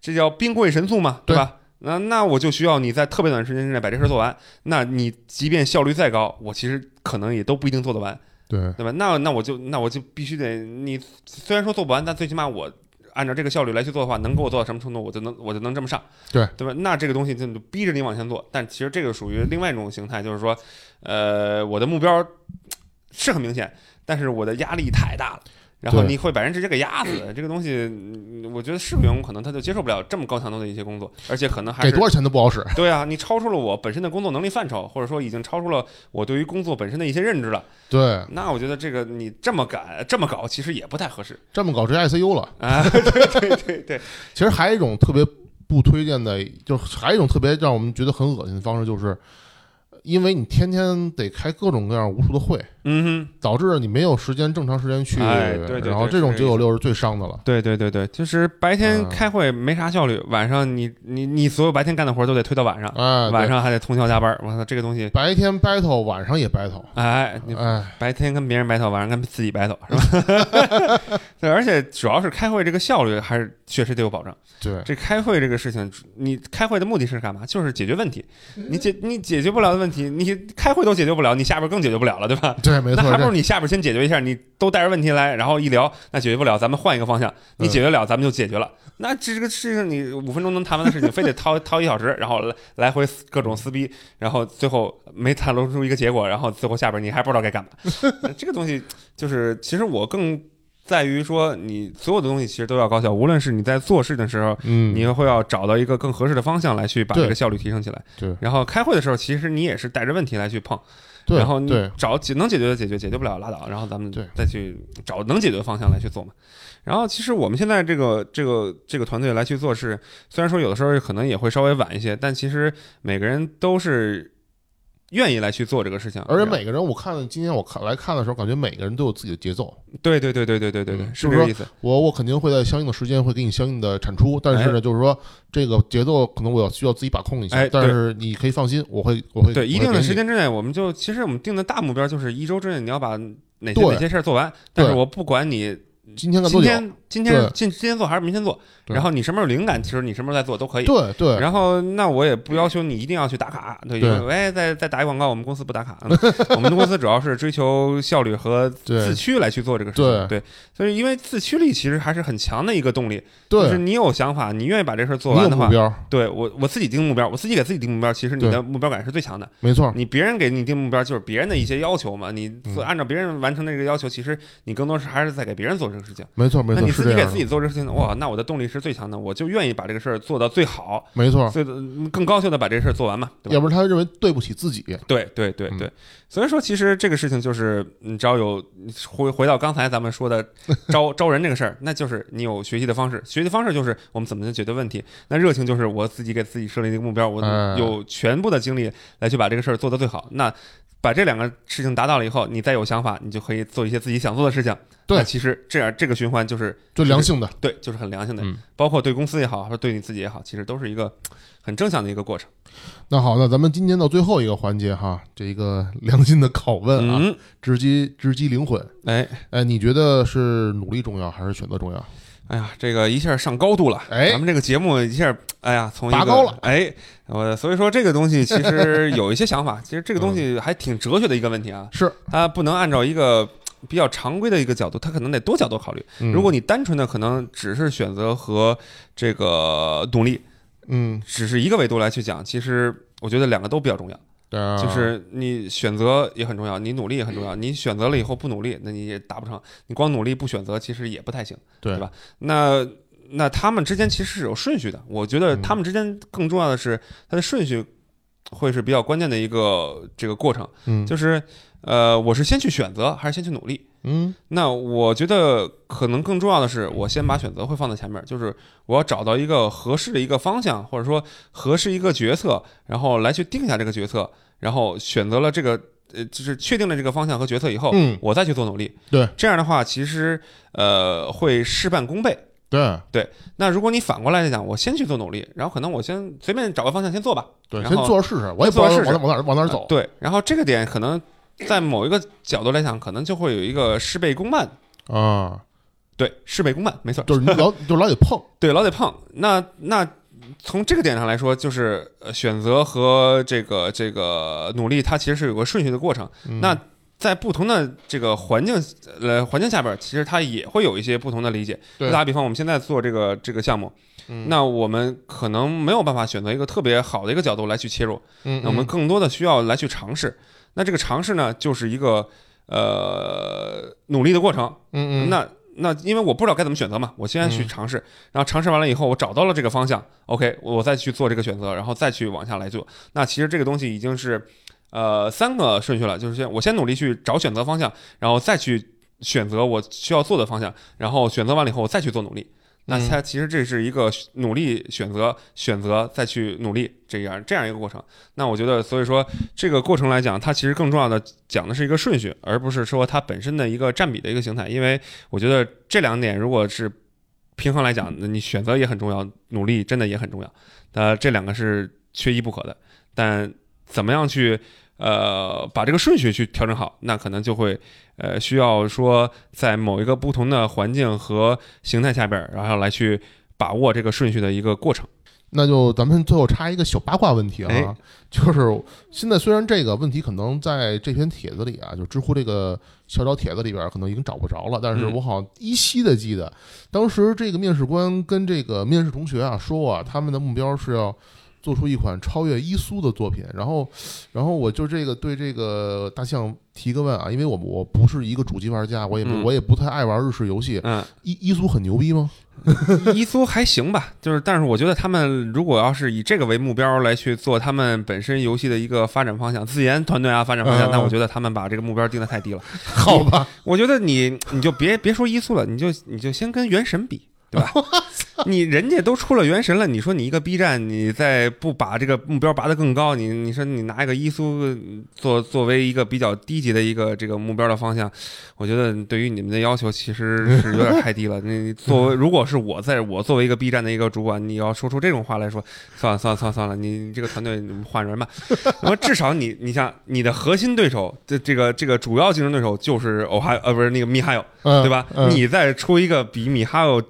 S1: 这叫兵贵神速嘛，对吧？那那我就需要你在特别短时间之内把这事儿做完。那你即便效率再高，我其实可能也都不一定做得完，
S2: 对，
S1: 对吧？那那我就那我就必须得你虽然说做不完，但最起码我按照这个效率来去做的话，能给我做到什么程度，我就能我就能这么上，
S2: 对
S1: 对吧？那这个东西就逼着你往前做。但其实这个属于另外一种形态，就是说，呃，我的目标是很明显，但是我的压力太大了。然后你会把人直接给压死，这个东西，嗯我觉得是个员工可能他就接受不了这么高强度的一些工作，而且可能还
S2: 给多少钱都不好使。
S1: 对啊，你超出了我本身的工作能力范畴，或者说已经超出了我对于工作本身的一些认知了。
S2: 对，
S1: 那我觉得这个你这么改这么搞，其实也不太合适
S2: 这么搞直接 ICU 了。
S1: 啊。对对对对，<laughs>
S2: 其实还有一种特别不推荐的，就是还有一种特别让我们觉得很恶心的方式，就是因为你天天得开各种各样无数的会，
S1: 嗯哼，
S2: 导致你没有时间正常时间去。
S1: 哎对对对
S2: 然后这种九九六是最伤的了。
S1: 对对对对，就是白天
S2: 啊
S1: 开会没啥效率，晚上你你你所有白天干的活都得推到晚上，
S2: 哎，
S1: 晚上还得通宵加班。我操，这个东西，
S2: 白天 battle，晚上也 battle。
S1: 哎，你
S2: 哎，
S1: 白天跟别人 battle，晚上跟自己 battle 是吧？<laughs> 对，而且主要是开会这个效率还是确实得有保障。
S2: 对，
S1: 这开会这个事情，你开会的目的是干嘛？就是解决问题。你解你解决不了的问题，你开会都解决不了，你下边更解决不了了，对吧？
S2: 对，没错，
S1: 那还不如你下边先解决一下，你都带着问题来，然后一聊，那解决不了，咱们换一个方向。你
S2: 嗯
S1: 解决了，咱们就解决了。那这个事情你五分钟能谈完的事情，非得掏 <laughs> 掏一小时，然后来来回各种撕逼，然后最后没谈论出一个结果，然后最后下边你还不知道该干嘛。<laughs> 这个东西就是，其实我更在于说，你所有的东西其实都要高效，无论是你在做事的时候。
S2: 嗯，
S1: 你会要找到一个更合适的方向来去把这个效率提升起来。
S2: 对
S1: 然后开会的时候，其实你也是带着问题来去碰，
S2: 对，
S1: 然后你找解能解决的解决，解决不了拉倒，然后咱们再去找能解决的方向来去做嘛。然后其实我们现在这个这个这个团队来去做事，虽然说有的时候可能也会稍微晚一些，但其实每个人都是愿意来去做这个事情。
S2: 而且每个人，我看今天我看来看的时候，感觉每个人都有自己的节奏。
S1: 对对对对对对对对，
S2: 嗯是不
S1: 是这个意思。
S2: 我我肯定会在相应的时间会给你相应的产出，但是呢，就是说这个节奏可能我要需要自己把控一下。
S1: 哎
S2: 但是你可以放心，我会我会
S1: 对，一定的时间之内，我们就其实我们定的大目标就是一周之内你要把哪些哪些事儿做完，但是我不管你
S2: 今天干多久？
S1: 今天今天今今天做还是明天做，然后你什么时候有灵感，其实你什么时候再做都可以。
S2: 对对，
S1: 然后，那我也不要求你一定要去打卡，对，
S2: 对
S1: 因为哎，再再打一广告，我们公司不打卡，<laughs> 我们的公司主要是追求效率和自驱来去做这个事情，
S2: 对
S1: 对，所以因为自驱力其实还是很强的一个动力，就是，你有想法，你愿意把这事儿做完的话，
S2: 目标，
S1: 对我我自己定目标，我自己给自己定目标，其实你的目标感是最强的。
S2: 没错，
S1: 你别人给你定目标，就是别人的一些要求嘛，你按照别人完成的这个要求，其实你更多是还是在给别人做这个事情。
S2: 没错没错，
S1: 自己给自己做这事情，哇，那我的动力是最强的，我就愿意把这个事儿做到最好，
S2: 没错，
S1: 最更高效的把这事儿做完嘛，对吧？
S2: 要不然他认为对不起自己，
S1: 对对对
S2: 嗯
S1: 对，所以说其实这个事情就是，你只要有回回到刚才咱们说的招 <laughs> 招人这个事儿，那就是你有学习的方式，学习方式就是我们怎么能解决问题，那热情就是我自己给自己设立一个目标，我
S2: 哎
S1: 有全部的精力来去把这个事儿做到最好。那把这两个事情达到了以后，你再有想法，你就可以做一些自己想做的事情。
S2: 对
S1: 其实这样这个循环就是
S2: 就良性的，
S1: 对，就是很良性的，
S2: 嗯
S1: 包括对公司也好，或者对你自己也好，其实都是一个很正向的一个过程。
S2: 那好，那咱们今天到最后一个环节哈，这一个 <laughs> 良心的拷问啊，
S1: 嗯，
S2: 直击直击灵魂。
S1: 哎。
S2: 哎，你觉得是努力重要还是选择重要？
S1: 哎呀，这个一下上高度了，
S2: 哎。
S1: 咱们这个节目一下，哎呀，从一个
S2: 拔高了。
S1: 哎，我所以说这个东西其实有一些想法，<laughs> 其实这个东西还挺哲学的一个问题啊，
S2: 是，
S1: 它不能按照一个比较常规的一个角度，它可能得多角度考虑。
S2: 嗯。
S1: 如果你单纯的可能只是选择和这个动力，
S2: 嗯，
S1: 只是一个维度来去讲，其实我觉得两个都比较重要。
S2: 对啊，
S1: 就是你选择也很重要，你努力也很重要。你选择了以后不努力，那你也达不成。你光努力不选择，其实也不太行。
S2: 对
S1: 对吧？那那他们之间其实是有顺序的，我觉得
S2: 嗯
S1: 他们之间更重要的是它的顺序会是比较关键的一个这个过程，
S2: 嗯，
S1: 就是呃，我是先去选择还是先去努力？
S2: 嗯
S1: 那我觉得可能更重要的是，我先把选择会放在前面，就是我要找到一个合适的一个方向，或者说合适一个决策，然后来去定下这个决策，然后选择了这个呃，就是确定了这个方向和决策以后，
S2: 嗯，
S1: 我再去做努力。
S2: 对，
S1: 这样的话，其实呃会事半功倍。
S2: 对对
S1: 那如果你反过来讲，我先去做努力，然后可能我先随便找个方向先做吧，
S2: 对，
S1: 然后
S2: 先做着试试，我也不知道
S1: 试试
S2: 往哪往哪往哪走
S1: 呃。对，然后这个点可能在某一个角度来讲，可能就会有一个事倍功半。
S2: 啊，
S1: 对，事倍功半，没错，
S2: 就是你老 <laughs> 就老得碰，
S1: 对，老得碰。那那从这个点上来说，就是呃选择和这个这个努力，它其实是有个顺序的过程。
S2: 嗯
S1: 那在不同的这个环境呃环境下边，其实它也会有一些不同的理解。打比方，我们现在做这个这个项目，
S2: 嗯
S1: 那我们可能没有办法选择一个特别好的一个角度来去切入，
S2: 嗯，
S1: 那我们
S2: 嗯
S1: 更多的需要来去尝试。那这个尝试呢，就是一个呃努力的过程。
S2: 嗯嗯，
S1: 那那因为我不知道该怎么选择嘛，我先去
S2: 嗯
S1: 尝试，然后尝试完了以后，我找到了这个方向，OK，我再去做这个选择，然后再去往下来做。那其实这个东西已经是呃三个顺序了，就是先我先努力去找选择方向，然后再去选择我需要做的方向，然后选择完了以后，我再去做努力。那
S2: 嗯
S1: 它其实这是一个努力选择、选择再去努力这样这样一个过程。那我觉得，所以说这个过程来讲，它其实更重要的讲的是一个顺序，而不是说它本身的一个占比的一个形态。因为我觉得这两点如果是平衡来讲，那你选择也很重要，努力真的也很重要。呃，这两个是缺一不可的。但怎么样去呃把这个顺序去调整好，那可能就会呃需要说在某一个不同的环境和形态下边儿，然后来去把握这个顺序的一个过程。
S2: 那就咱们最后插一个小八卦问题啊，
S1: 哎
S2: 就是现在虽然这个问题可能在这篇帖子里啊，就知乎这个小找帖子里边可能已经找不着了，但是
S1: 嗯
S2: 我好像依稀的记得，当时这个面试官跟这个面试同学啊说啊，他们的目标是要做出一款超越伊苏的作品，然后，然后我就这个对这个大象提个问啊，因为我我不是一个主机玩家，我也我也不太爱玩日式游戏，
S1: 嗯，
S2: 伊伊苏很牛逼吗？<laughs>
S1: 伊苏还行吧，就是但是我觉得他们如果要是以这个为目标来去做他们本身游戏的一个发展方向，自研团队啊发展方向，
S2: 嗯
S1: 那我觉得他们把这个目标定的太低了。
S2: 好吧，
S1: 我觉得你你就别别说伊苏了，你就你就先跟原神比，对吧？<laughs> 你人家都出了原神了，你说你一个 B 站，你再不把这个目标拔得更高，你你说你拿一个伊苏作作为一个比较低级的一个这个目标的方向，我觉得对于你们的要求其实是有点太低了。<laughs> 你作为如果是我在我作为一个 B 站的一个主管，你要说出这种话来说，算了算了算了算了，你你这个团队你们换人吧。<laughs> 那么至少你你像你的核心对手，这这个这个主要竞争对手就是欧哈呃不是那个米哈游，
S2: 嗯
S1: 对吧？
S2: 嗯
S1: 你再出一个比米哈游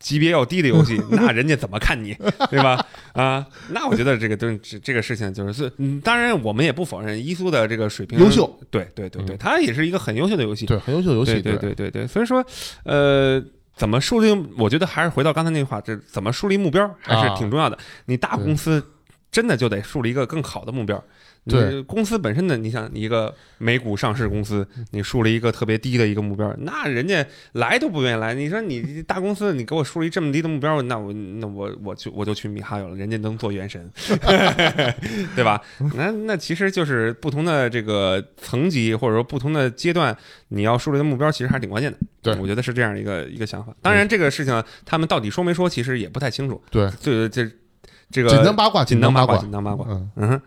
S1: 级别要低的游戏，<laughs> 那人家怎么看你，<laughs> 对吧？啊，那我觉得这个东这这个事情就是是，嗯，当然我们也不否认伊苏的这个水平
S2: 优秀，
S1: 对对对对，
S2: 嗯
S1: 它也是一个很优秀的游戏，
S2: 对，很优秀的游戏，
S1: 对对对对对，所以说，呃。怎么树立？我觉得还是回到刚才那句话，这怎么树立目标还是挺重要的。你大公司真的就得树立一个更好的目标。
S2: 对
S1: 你公司本身的，你想一个美股上市公司，你树立一个特别低的一个目标，那人家来都不愿意来。你说你大公司，你给我树立这么低的目标，那我那我我就我就去米哈游了，人家能做原神，<laughs> 对吧？那那其实就是不同的这个层级或者说不同的阶段，你要树立的目标其实还是挺关键的。
S2: 对
S1: 我觉得是这样一个一个想法。当然，这个事情他们到底说没说，其实也不太清楚。
S2: 对，
S1: 这这这个
S2: 锦囊八卦，张卦，
S1: 紧当八紧当八卦。
S2: 嗯
S1: 嗯哼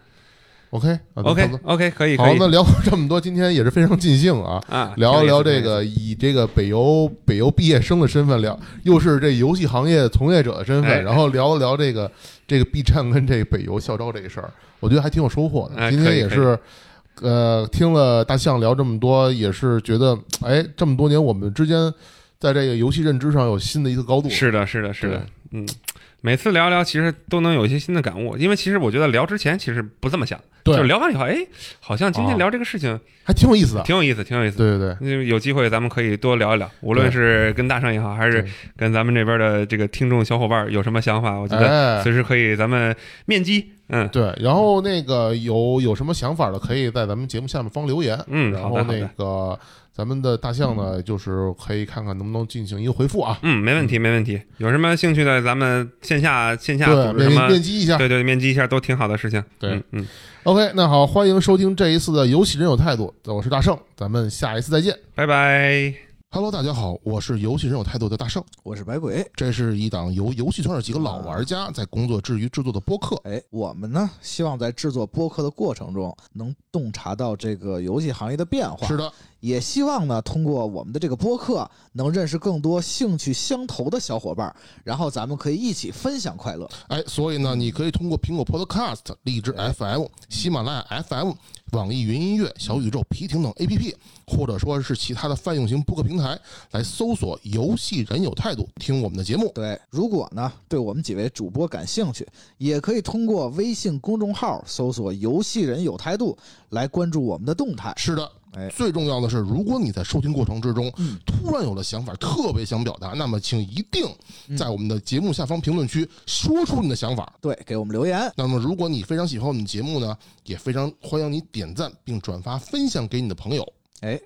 S2: ，OK 啊
S1: ，OK OK，可以
S2: 好那聊了这么多，今天也是非常尽兴啊。
S1: 啊，
S2: 聊一聊这个以这个北邮北邮毕业生的身份聊，又是这游戏行业从业者的身
S1: 哎
S2: 份，然后聊一聊这个这个 B 站跟这个北邮校招这个事儿，我觉得还挺有收获的。
S1: 哎
S2: 今天也是，呃，听了大象聊这么多，也是觉得，哎，这么多年我们之间在这个游戏认知上有新的一个高度。
S1: 是的，是的，是的，嗯。每次聊一聊，其实都能有一些新的感悟，因为其实我觉得聊之前其实不这么想，
S2: 对
S1: 就是聊完以后，哎，好像今天
S2: 啊
S1: 聊这个事情
S2: 还挺有意思的。
S1: 挺有意思，挺有意思。
S2: 对对对，
S1: 嗯，有机会咱们可以多聊一聊，无论是跟大圣也好，还是跟咱们这边的这个听众小伙伴有什么想法，我觉得
S2: 哎，
S1: 随时可以咱们面基。嗯
S2: 对，然后那个有有什么想法的，可以在咱们节目下面方留言。
S1: 嗯，
S2: 然后那个咱们的大象呢，就是可以看看能不能进行一个回复啊。
S1: 嗯，没问题没问题。有什么兴趣的，咱们线下线下组织什么，
S2: 面基一下。
S1: 对对，面基一下都挺好的事情。
S2: 对
S1: 嗯嗯
S2: ，OK，那好，欢迎收听这一次的游戏人有态度，我是大圣，咱们下一次再见。
S1: 拜拜。
S2: Hello，大家好，我是游戏人有态度的大圣，
S4: 我是白鬼。
S2: 这是一档由游戏圈的几个老玩家在工作之余制作的播客。
S4: 哎，我们呢，希望在制作播客的过程中，能洞察到这个游戏行业的变化。
S2: 是的，
S4: 也希望呢，通过我们的这个播客，能认识更多兴趣相投的小伙伴，然后咱们可以一起分享快乐。
S2: 哎，所以呢，你可以通过苹果 Podcast、荔枝 FM、喜马拉雅 FM、网易云音乐、小宇宙、皮艇等 APP，或者说是其他的泛用型播客平台，来搜索“游戏人有态度”，听我们的节目。
S4: 对，如果呢对我们几位主播感兴趣，也可以通过微信公众号搜索“游戏人有态度”来关注我们的动态。
S2: 是的，
S4: 哎
S2: 最重要的是，如果你在收听过程之中
S4: 嗯
S2: 突然有了想法，特别想表达，那么请一定
S4: 嗯
S2: 在我们的节目下方评论区说出你的想法。
S4: 对，给我们留言。
S2: 那么，如果你非常喜欢我们的节目呢，也非常欢迎你点赞并转发分享给你的朋友。
S4: 哎，